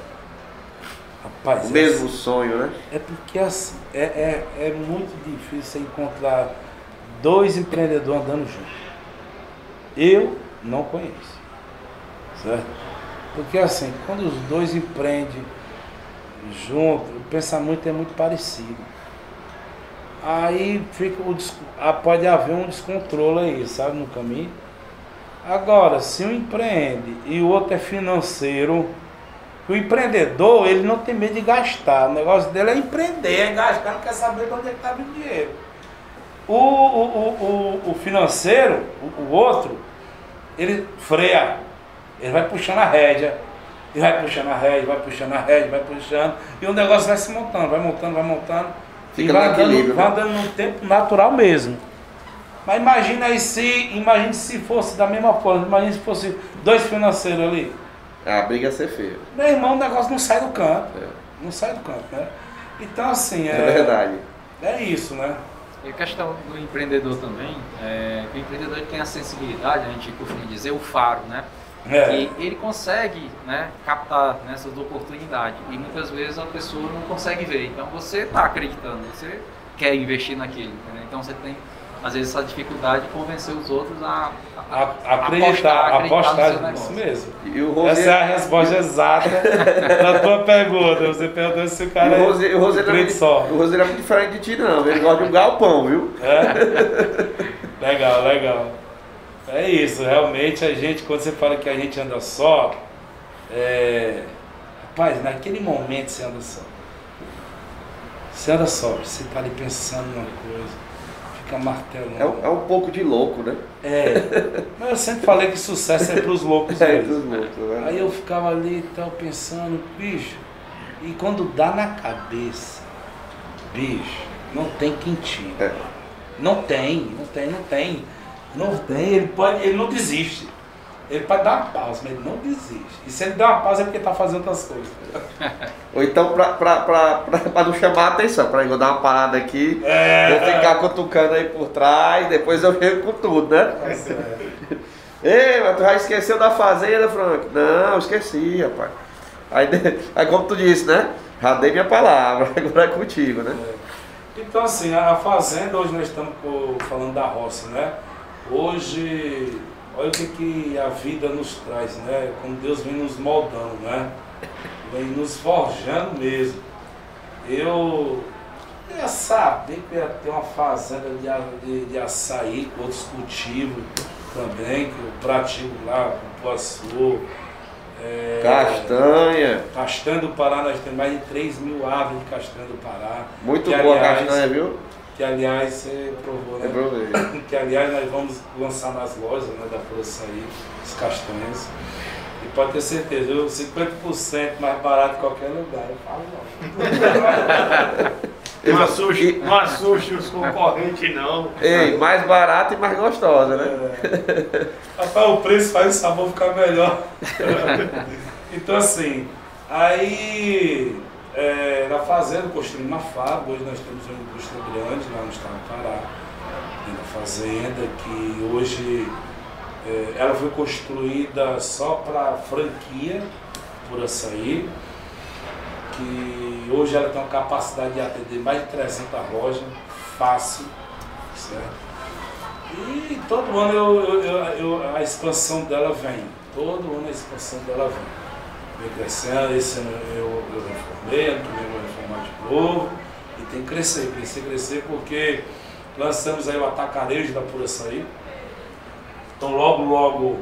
Rapaz, o é mesmo sonho, né? É porque assim, é, é, é muito difícil você encontrar dois empreendedores andando juntos. Eu não conheço. Certo? Porque assim, quando os dois empreendem junto, o pensamento é muito parecido. Aí fica o, ah, pode haver um descontrole aí, sabe, no caminho. Agora, se um empreende e o outro é financeiro, o empreendedor, ele não tem medo de gastar. O negócio dele é empreender, é gastar, não quer saber de onde é que está vindo dinheiro. O, o, o, o, o financeiro, o, o outro, ele freia. Ele vai puxando a rédea. Ele vai puxando a rédea, vai puxando a rédea, vai puxando. E o negócio vai se montando, vai montando, vai montando. Fica e vai no andando, equilíbrio, vai né? andando num tempo natural mesmo. Mas imagina aí se, imagine se fosse da mesma forma, imagine se fosse dois financeiros ali. A briga ia ser feia. Meu irmão, o negócio não sai do canto. É, Não sai do canto, né? Então assim, é é, verdade. é isso, né? E a questão do empreendedor também, é, que o empreendedor tem a sensibilidade, a gente costuma dizer, o faro, né? É. E ele consegue né, captar né, essas oportunidades. E muitas vezes a pessoa não consegue ver. Então você está acreditando, você quer investir naquilo. entendeu? Então você tem, às vezes, essa dificuldade de convencer os outros a, a- A- acreditar, apostar apostar, nisso mesmo. E o Essa é a resposta exata da tua pergunta. Você perguntou se o cara o Rosê, o Rosê é não é crente muito, só. o Rosê não é muito diferente de ti, não. Ele gosta de um galpão, viu? É? Legal, legal. É isso, realmente a gente, quando você fala que a gente anda só, é... rapaz, naquele momento você anda só. Você anda só, você tá ali pensando numa coisa, fica martelando. É, um- é um pouco de louco, né? É, mas eu sempre falei que sucesso é pros loucos É, mesmo. dos loucos, né? Aí eu ficava ali e tal, pensando, bicho, e quando dá na cabeça, bicho, não tem quem. É. Não tem, não tem, não tem. Não tem, ele pode, ele não desiste. Ele pode dar uma pausa, mas ele não desiste. E se ele der uma pausa é porque tá fazendo outras coisas. Ou então pra não chamar a atenção, pra eu dar uma parada aqui, É. vou ficar cutucando aí por trás, depois eu chego com tudo, né? Ei, mas tu já esqueceu da fazenda, Frank? Não, esqueci, rapaz. Aí, aí como tu disse, né? Já dei minha palavra, agora é contigo, né? Então assim, a fazenda, hoje nós estamos falando da roça, né? Hoje, olha o que, que a vida nos traz, né? Como Deus vem nos moldando, né? Vem nos forjando mesmo. Eu ia saber que eu ia ter uma fazenda de, de, de açaí com outros cultivos. também, que o Pratigo lá, o Poaçu, é, Castanha. Castanha do Pará, nós temos mais de 3 mil árvores de castanha do Pará. Muito Que, boa a aliás, castanha, viu? Que aliás você provou, né? É provei. que aliás nós vamos lançar nas lojas né, da Pura Açaí, os castanhos. E pode ter certeza, viu? 50% mais barato em qualquer lugar. Eu falo não. Não assuste, não assuste os concorrentes, não. Ei, mais barata e mais gostosa, né? É. Rapaz, o preço faz o sabor ficar melhor. então assim, aí é, na fazenda construímos uma fábrica, hoje nós temos uma indústria grande lá no estado do Pará, dentro da fazenda, que hoje é, ela foi construída só para franquia por açaí, que hoje ela tem uma capacidade de atender mais de 300 lojas, fácil, certo? E todo ano eu- eu- eu- a expansão dela vem. Todo ano a expansão dela vem. Vem crescendo, esse ano eu, eu reformei, ano que vem vou reformar de novo. E tem que crescer, crescer, crescer, porque lançamos aí o atacarejo da Pura Açaí. Então logo, logo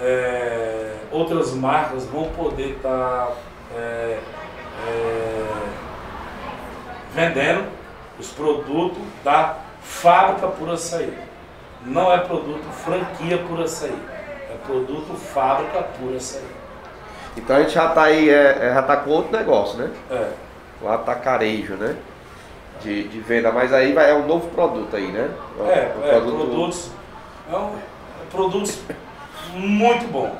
é, outras marcas vão poder estar vendendo os produtos da fábrica por açaí. Não é produto franquia por açaí. É produto fábrica por açaí. Então a gente já tá aí, é, é, já tá com outro negócio, né? É. O atacarejo, né? De, de venda, mas aí vai, é um novo produto aí, né? É, Um é, produtos, é um- é produtos muito bom.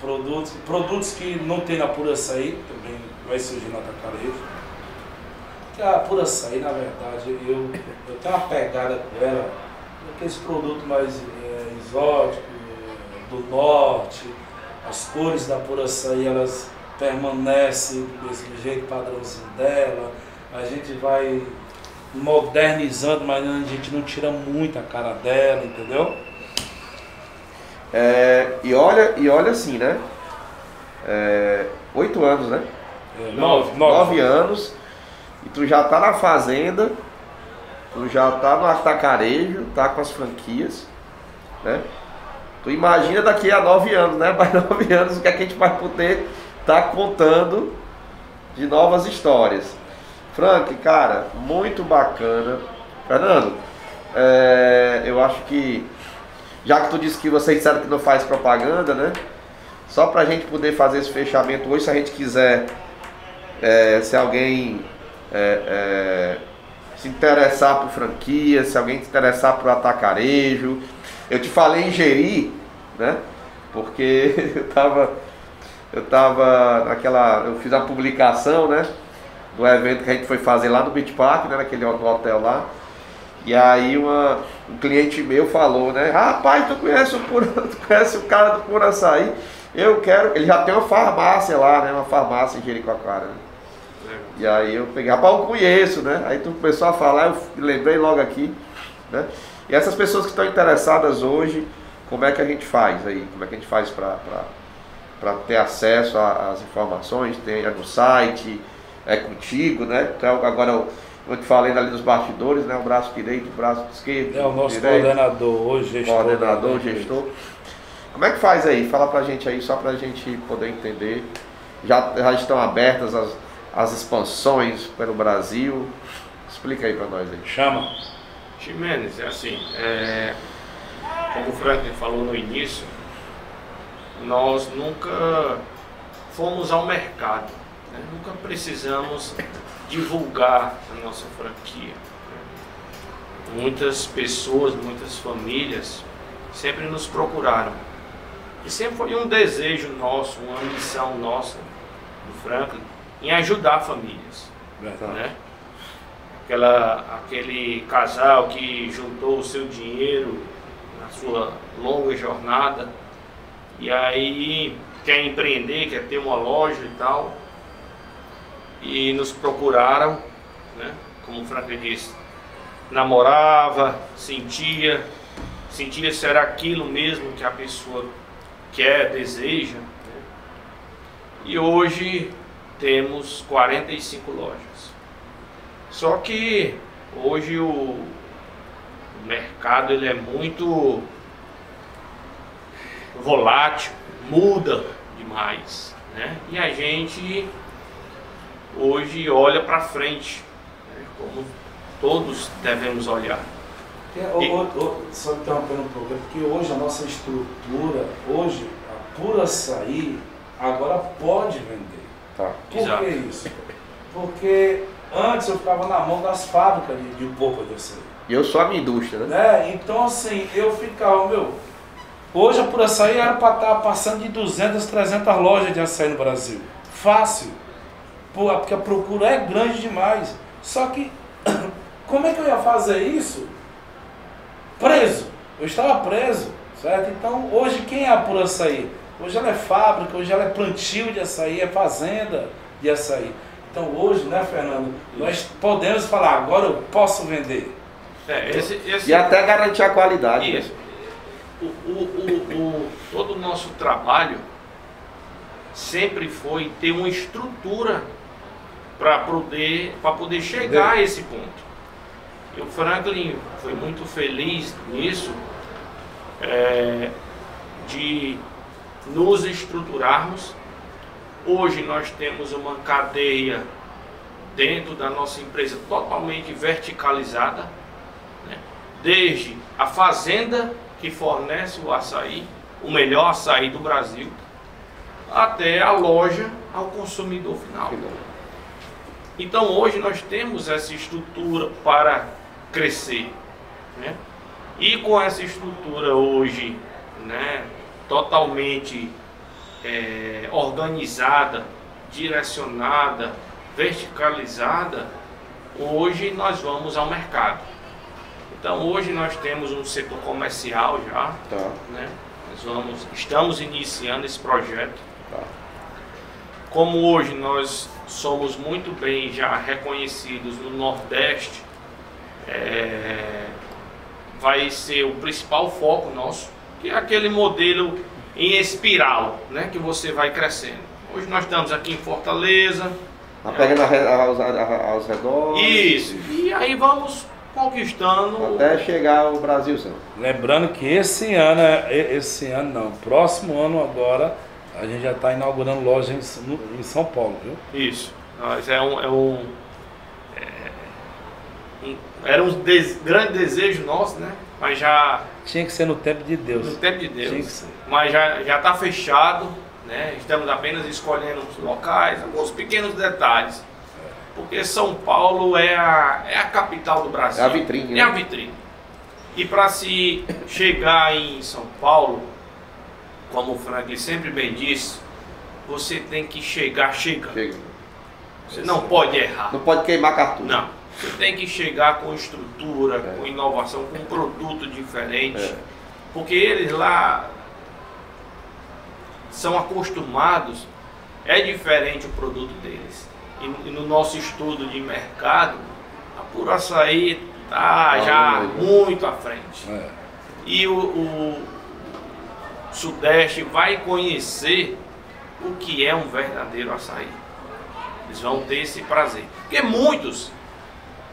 Produtos, produtos que não tem na pura açaí, também vai surgir no atacarejo. Que a pura açaí, na verdade, eu, eu tenho uma pegada com ela, aqueles produtos mais é, exóticos, é, do norte, as cores da pura açaí, elas permanecem do mesmo jeito, padrãozinho dela. A gente vai modernizando, mas a gente não tira muito a cara dela, entendeu? É, e olha, e olha assim, né? É, Oito anos, né? É, Nove. Nove anos. E tu já tá na fazenda, tu já tá no atacarejo, tá com as franquias, né? Tu imagina daqui a nove anos, né? Mais nove anos o que, é que a gente vai poder estar contando de novas histórias. Frank, cara, muito bacana. Fernando, é, eu acho que já que tu disse que vocês disseram que não faz propaganda, né? Só pra gente poder fazer esse fechamento hoje, se a gente quiser, é, se alguém é, é, se interessar por franquia, se alguém se interessar por atacarejo. Eu te falei em Jeri, né? Porque eu tava, eu tava naquela, eu fiz a publicação, né? Do evento que a gente foi fazer lá no Beach Park, né? Naquele hotel lá. E aí uma, um cliente meu falou, né? Rapaz, tu conhece o, Pura, tu conhece o cara do Pura Açaí? Eu quero. Ele já tem uma farmácia lá, né? Uma farmácia em Jericoacoara, né? E aí eu peguei, rapaz, eu conheço, né? Aí tu começou a falar, eu lembrei logo aqui, né? E essas pessoas que estão interessadas hoje, como é que a gente faz aí? Como é que a gente faz para ter acesso às informações? Tem é no site, é contigo, né? Então agora eu, eu te falei ali dos bastidores, né? O braço direito, o braço esquerdo. É o nosso direito, coordenador hoje, gestor. coordenador, gestor. Como é que faz aí? Fala pra gente aí, só pra gente poder entender. Já, já estão abertas as, as expansões pelo Brasil. Explica aí pra nós aí. Chama. Ximenes, é assim, é, como o Franklin falou no início, nós nunca fomos ao mercado, né? nunca precisamos divulgar a nossa franquia. né? Muitas pessoas, muitas famílias sempre nos procuraram. E sempre foi um desejo nosso, uma missão nossa, do Franklin, em ajudar famílias Verdade. né? Aquela, aquele casal que juntou o seu dinheiro na sua longa jornada e aí quer empreender, quer ter uma loja e tal. E nos procuraram, né? Como o Franklin disse, namorava, sentia, sentia se era aquilo mesmo que a pessoa quer, deseja. né? E hoje temos 45 lojas. Só que hoje o, mercado ele é muito volátil, muda demais. Né? E a gente hoje olha para frente, né? como todos devemos olhar. É, o, o, o, só interrompendo um pouco, é porque hoje a nossa estrutura, hoje, a pura açaí, agora pode vender. Tá. Por Exato. que isso? Porque antes eu ficava na mão das fábricas de, de polpa de açaí. E eu sou a minha indústria, né? Né? Então assim, eu ficava, meu, hoje a pura açaí era para estar passando de 200, 300 lojas de açaí no Brasil. Fácil. Pô, porque a procura é grande demais. Só que, como é que eu ia fazer isso? Preso. Eu estava preso, certo? Então, hoje quem é a pura açaí? Hoje ela é fábrica, hoje ela é plantio de açaí, é fazenda de açaí. Então hoje, né, Fernando, nós podemos falar, agora eu posso vender. É, esse, esse, E até garantir a qualidade. né? Isso. O, o, o, o- todo o nosso trabalho sempre foi ter uma estrutura para poder, pra poder chegar a esse ponto. E o Franklin foi muito feliz nisso, é, de nos estruturarmos. Hoje nós temos uma cadeia dentro da nossa empresa totalmente verticalizada né? desde a fazenda que fornece o açaí, o melhor açaí do Brasil, até a loja ao consumidor final. Então hoje nós temos essa estrutura para crescer. né? E com essa estrutura hoje né, totalmente é, organizada, direcionada, verticalizada, hoje nós vamos ao mercado. Então hoje nós temos um setor comercial já, Tá, né? Nós vamos, estamos iniciando esse projeto. tá. Como hoje nós somos muito bem já reconhecidos no Nordeste, é, vai ser o principal foco nosso, que é aquele modelo em espiral, né? Que você vai crescendo. Hoje nós estamos aqui em Fortaleza, Tá pegando aos, aos redores. isso, e aí vamos conquistando. Até chegar ao Brasil, senhor. Lembrando que esse ano, é- esse ano não, próximo ano agora, a gente já está inaugurando loja em, em São Paulo, viu? Isso. Mas é um. É um, é, era um des- grande desejo nosso, né? Mas já. Tinha que ser no tempo de Deus. No tempo de Tinha que Deus. ser. Mas já já está fechado, né? Estamos apenas escolhendo os locais, alguns pequenos detalhes. Porque São Paulo é a, é a capital do Brasil. É a vitrine, É a né? vitrine. E para se chegar em São Paulo, como o Franklin sempre bem disse, você tem que chegar chegando. Chega. Você não pode errar. Não pode queimar cartucho. Não. Você tem que chegar com estrutura, É. com inovação, com um produto diferente. É. Porque eles lá são acostumados, é diferente o produto deles. E, no nosso estudo de mercado, a Puro Açaí está Ah, já muito. muito à frente. É. E o, o Sudeste vai conhecer o que é um verdadeiro açaí. Eles vão ter esse prazer. Porque muitos,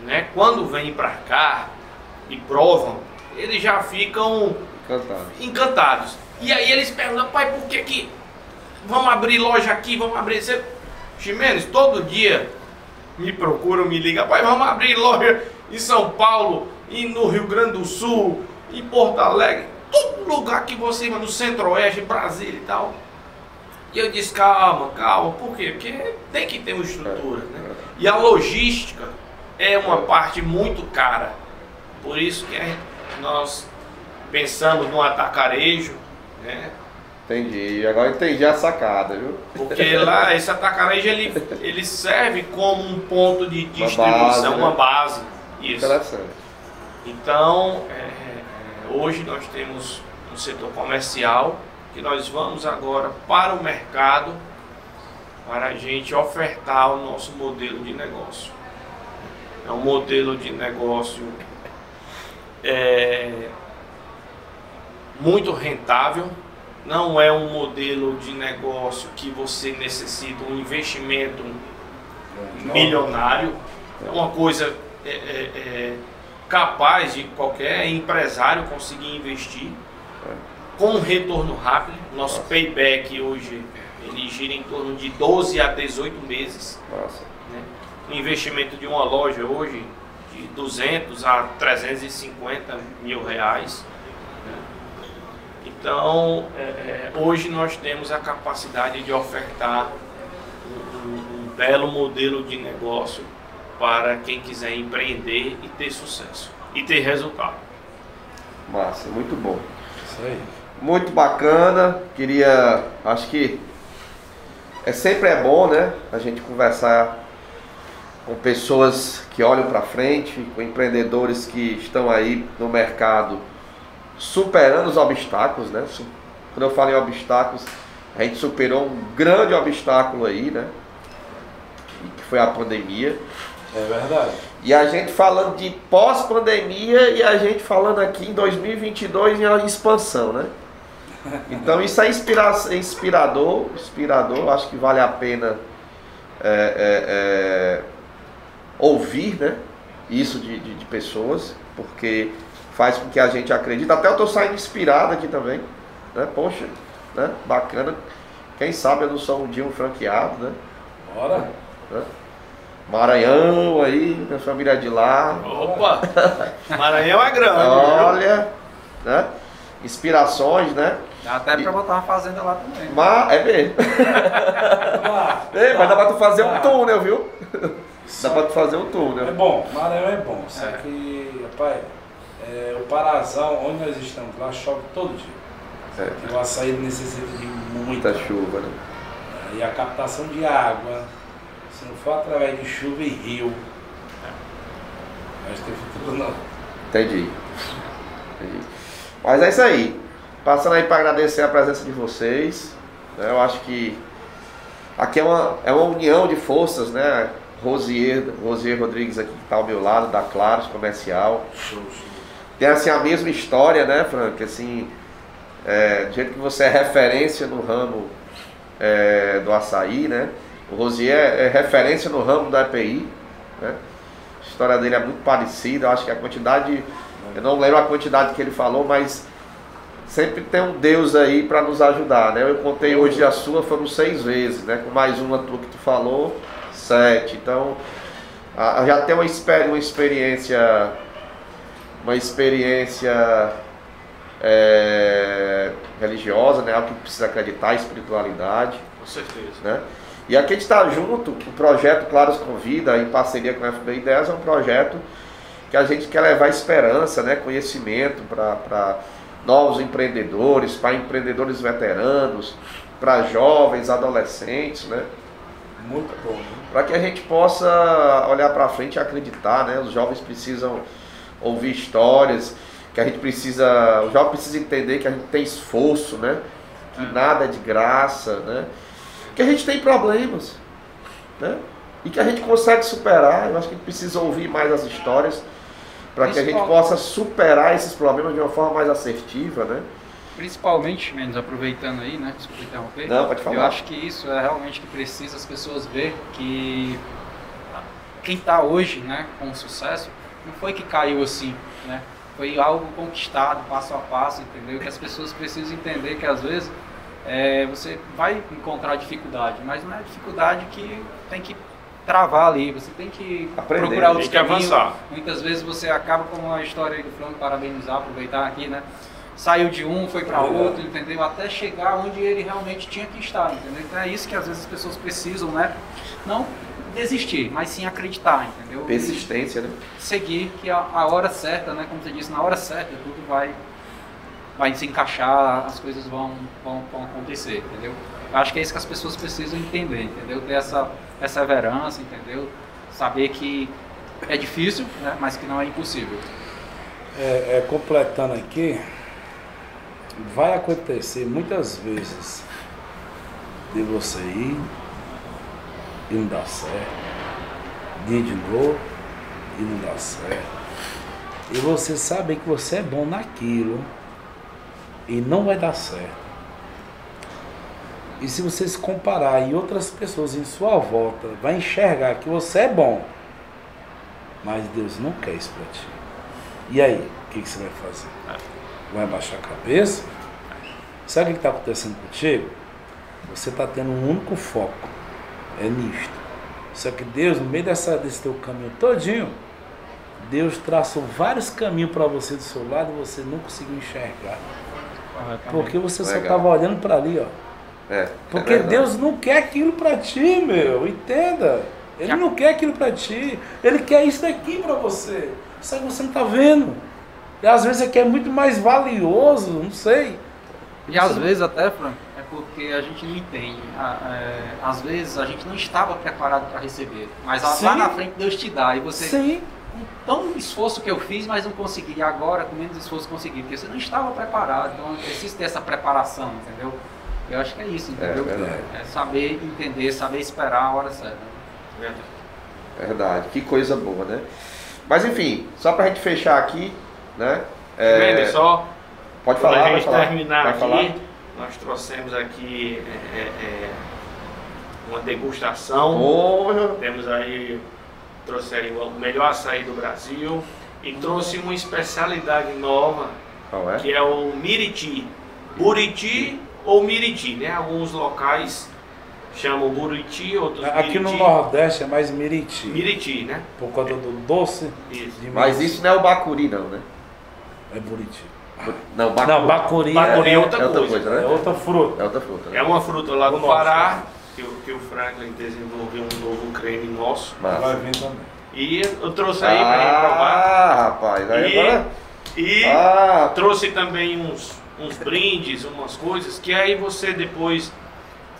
né, quando vêm para cá e provam, eles já ficam Encantado. encantados. E aí eles perguntam, pai, por que que vamos abrir loja aqui, vamos abrir... Você... Ximenes, todo dia me procuram, me ligam, pai, vamos abrir loja em São Paulo, e no Rio Grande do Sul, em Porto Alegre, todo lugar que você, no Centro-Oeste, Brasília e tal. E eu disse, calma, calma, por quê? Porque tem que ter uma estrutura, né? E a logística é uma parte muito cara. Por isso que nós pensamos no atacarejo, né? Entendi. Agora entendi a sacada, viu? Porque lá esse atacarejo ele, ele serve como um ponto de distribuição, base, né? uma base. Isso. Interessante. Então, é, é, hoje nós temos um setor comercial que nós vamos agora para o mercado para a gente ofertar o nosso modelo de negócio. É um modelo de negócio é, muito rentável, não é um modelo de negócio que você necessita um investimento milionário, é uma coisa é, é, é, capaz de qualquer empresário conseguir investir. com retorno rápido. Nosso Nossa. payback hoje ele gira em torno de 12 a 18 meses. Nossa. Investimento de uma loja hoje de 200 a 350 mil reais. Né? Então, é, é, hoje nós temos a capacidade de ofertar um, um, um belo modelo de negócio para quem quiser empreender e ter sucesso e ter resultado. Massa, muito bom. Isso aí. Muito bacana. Queria, acho que é sempre é bom, né, a gente conversar com pessoas que olham para frente, com empreendedores que estão aí no mercado superando os obstáculos, né? Quando eu falo em obstáculos, a gente superou um grande obstáculo aí, né? Que foi a pandemia. É verdade. E a gente falando de pós-pandemia e a gente falando aqui em 2022 em expansão, né? Então isso é inspira inspirador, inspirador, acho que vale a pena é, é, é, ouvir né, isso de, de, de, pessoas, porque faz com que a gente acredite. Até eu estou saindo inspirado aqui também. Né? Poxa, né? bacana. Quem sabe eu não sou um dia um franqueado, né? Bora! Né? Maranhão aí, minha família de lá. Opa! Maranhão é grande. Olha, né? Inspirações, né? Dá até pra botar uma fazenda lá também. Mas, é mesmo. Ei, mas dá pra tu fazer um túnel, viu? Dá pra fazer um túnel. É bom, Maranhão é bom. Só é. que, rapaz, é, o Parazão, onde nós estamos lá, chove todo dia. O açaí necessita de muita, muita chuva, né? É, e a captação de água, se não for através de chuva e rio, que tem futuro não. Entendi. Entendi. Mas é isso aí. Passando aí para agradecer a presença de vocês. Né? Eu acho que aqui é uma, é uma união de forças, né? Rosier, Rosier Rodrigues aqui que está ao meu lado, da Claros Comercial. Tem assim a mesma história, né, Frank? Assim, é, do jeito que você é referência no ramo é, do açaí, né? O Rosier é, é referência no ramo da EPI, né? A história dele é muito parecida, eu acho que a quantidade, eu não lembro a quantidade que ele falou, mas sempre tem um Deus aí para nos ajudar, né? Eu contei hoje a sua, foram seis vezes, né? Com mais uma tua que tu falou, sete. Então, a, já tem uma, uma experiência, uma experiência é, religiosa, né? Algo que precisa acreditar, espiritualidade. Com certeza. Né? E aqui a gente está junto, o projeto Claros Convida, em parceria com a FB Ideias, é um projeto que a gente quer levar esperança, né? conhecimento para novos empreendedores, para empreendedores veteranos, para jovens, adolescentes, né? Muito bom. Né? Para que a gente possa olhar para frente e acreditar, né? Os jovens precisam ouvir histórias, que a gente precisa, o jovem precisa entender que a gente tem esforço, né? Que é. nada é de graça, né? Que a gente tem problemas, né? E que a gente consegue superar. Eu acho que a gente precisa ouvir mais as histórias para que a gente possa superar esses problemas de uma forma mais assertiva, né? Principalmente, menos aproveitando aí, né? Desculpa interromper. Não, pode falar. Eu acho que isso é realmente que precisa as pessoas ver que quem está hoje, né, com sucesso, não foi que caiu assim, né? Foi algo conquistado passo a passo, entendeu? Que as pessoas precisam entender que às vezes é, você vai encontrar dificuldade, mas não é dificuldade que tem que travar ali, você tem que Aprender, procurar outros tem que caminhos. avançar. Muitas vezes você acaba como a história aí do Franco, parabenizar, aproveitar aqui, né? Saiu de um, foi para outro, entendeu? Até chegar onde ele realmente tinha que estar, entendeu? Então é isso que às vezes as pessoas precisam, né? Não desistir, mas sim acreditar, entendeu? Persistência, né? Seguir que a, a hora certa, né? Como você disse, na hora certa tudo vai vai se encaixar, as coisas vão, vão, vão acontecer, entendeu? Acho que é isso que as pessoas precisam entender, entendeu? Ter essa perseverança, entendeu? Saber que é difícil, né? mas que não é impossível. É, é, completando aqui, vai acontecer muitas vezes de você ir e não dar certo, de ir de novo e não dar certo. E você sabe que você é bom naquilo e não vai dar certo. E se você se comparar e outras pessoas em sua volta vai enxergar que você é bom, mas Deus não quer isso para ti. E aí, o que, que, você vai fazer? Vai baixar a cabeça? Sabe o que está acontecendo contigo? Você está tendo um único foco. É nisto. Só que Deus, no meio dessa, desse teu caminho todinho, Deus traçou vários caminhos para você do seu lado e você não conseguiu enxergar. Porque você só Legal. estava olhando para ali, ó. É, Porque é. Deus não quer aquilo para ti, meu. Entenda. Ele não quer aquilo para ti. Ele quer isso daqui para você. Só que você não tá vendo. E às vezes aqui é muito mais valioso, não sei. E às vezes até, Frank, é porque a gente não entende. A- é, às vezes a gente não estava preparado para receber. Mas lá Sim. na frente Deus te dá. E você, Sim. com tão esforço que eu fiz, mas não consegui. E agora, com menos esforço, consegui. Porque você não estava preparado. Então é preciso ter essa preparação, entendeu? Eu acho que é isso, entendeu? verdade. É saber entender, saber esperar a hora certa. Verdade. Verdade, que coisa boa, né? Mas enfim, só pra gente fechar aqui, né? Vende só, pode falar, a pode gente falar. terminar aqui, falar? nós trouxemos aqui é, é, é, uma degustação. Porra, Temos aí, trouxe aí o melhor açaí do Brasil e trouxe uma especialidade nova, qual é? que é o Miriti. Buriti ou Miriti, né? Alguns locais chamam Buriti, outros Aqui no. Nordeste é mais Miriti. Miriti, né? Por conta do doce Isso. de Mas isso não é o Bacuri, não, né? É Buriti. Não, Bacuri, Não, Bacuri, Bacuri é, é outra é outra coisa. coisa, é né? outra fruta. É outra fruta, né? É uma fruta lá do norte. Pará, que, o- que o Franklin desenvolveu um novo creme nosso. Vai vir também. E eu trouxe aí pra gente provar. Ah, rapaz, aí E- agora... E Ah, trouxe também uns, uns brindes, umas coisas, que aí você depois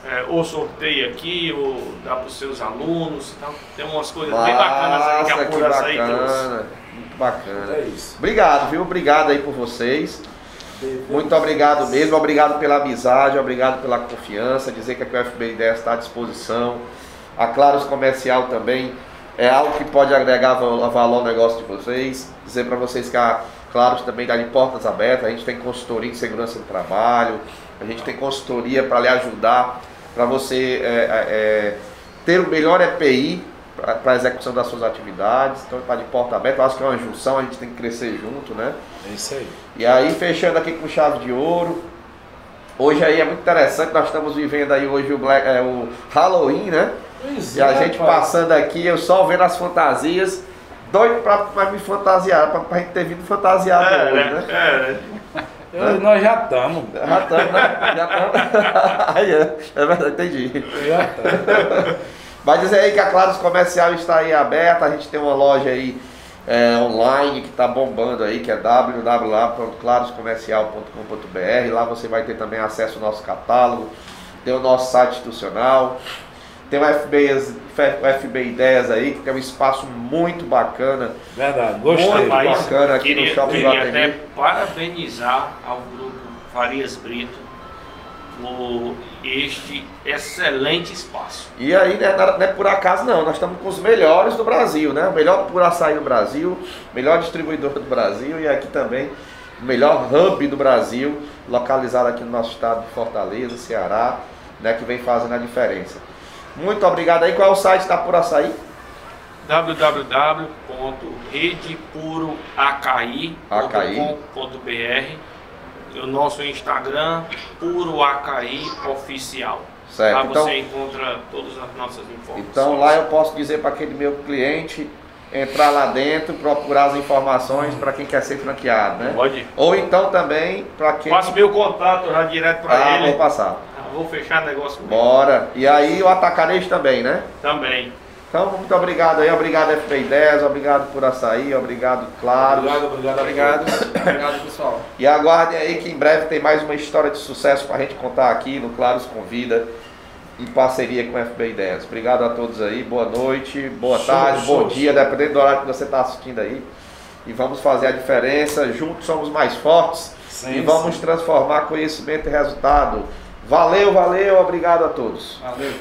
é, ou sorteia aqui, ou dá para os seus alunos. Então, tem umas coisas bem bacanas aí que a Pura Açaí trouxe. bacana, muito bacana. É isso. Obrigado, viu? Obrigado aí por vocês. Muito obrigado mesmo, obrigado pela amizade, obrigado pela confiança, dizer que aqui o FB Ideias está à disposição. A Claros Comercial também é algo que pode agregar val- valor ao negócio de vocês. Dizer para vocês que a Claros também está de portas abertas, a gente tem consultoria em segurança do trabalho, a gente tem consultoria para lhe ajudar, para você é, é, é, ter o melhor EPI para a execução das suas atividades. Então está de porta aberta, eu acho que é uma junção, a gente tem que crescer junto, né? É isso aí. E aí, fechando aqui com chave de ouro. Hoje aí é muito interessante, nós estamos vivendo aí hoje o, Black- é, o Halloween, né? Pois E a é, gente rapaz. passando aqui, eu só vendo as fantasias, doido pra, pra me fantasiar, pra, pra gente ter vindo fantasiado É, hoje, né? né? É, né? Eu- nós já estamos. Já estamos, né? Já estamos. Aí é, é verdade, entendi. Já estamos. Vai dizer aí que a Claros Comercial está aí aberta, a gente tem uma loja aí é, online que está bombando aí, que é www.claroscomercial.com.br. Lá você vai ter também acesso ao nosso catálogo, tem o nosso site institucional, tem o FB, as- o FB Ideias aí, que tem um espaço muito bacana. Verdade, gostei. Muito Rapaz, bacana aqui no queria, Shopping queria Guatemi. até parabenizar ao grupo Farias Brito por este excelente espaço. E aí, né, não é por acaso não, nós estamos com os melhores do Brasil, né? O melhor por açaí do Brasil, melhor distribuidor do Brasil e aqui também o melhor hub do Brasil, localizado aqui no nosso estado de Fortaleza, Ceará, né, que vem fazendo a diferença. Muito obrigado aí. Qual é o site da Pura Açaí? www.redepuroacaí.com.br o nosso Instagram, Puro Acaí Oficial. Certo. Lá Então, você encontra todas as nossas informações. então lá eu posso dizer para aquele meu cliente entrar lá dentro, procurar as informações para quem quer ser franqueado, né? Pode. Ou então também para quem Passe meu contato já direto para Ah, ele. vou passar. Vou fechar negócio Bora. E aí o atacarejo também, né? também. Então, muito obrigado aí, obrigado FP10, obrigado por açaí, obrigado, claro. Obrigado, obrigado, Obrigado, obrigado pessoal. E aguardem aí que em breve tem mais uma história de sucesso pra gente contar aqui no Claros Convida, em parceria com o FB10. Obrigado a todos aí, boa noite, boa Show, tarde, show, bom dia, show. dependendo do horário que você está assistindo aí. E vamos fazer a diferença, juntos somos mais fortes Sim, e vamos sim. transformar conhecimento em resultado. Valeu, valeu, obrigado a todos. Valeu.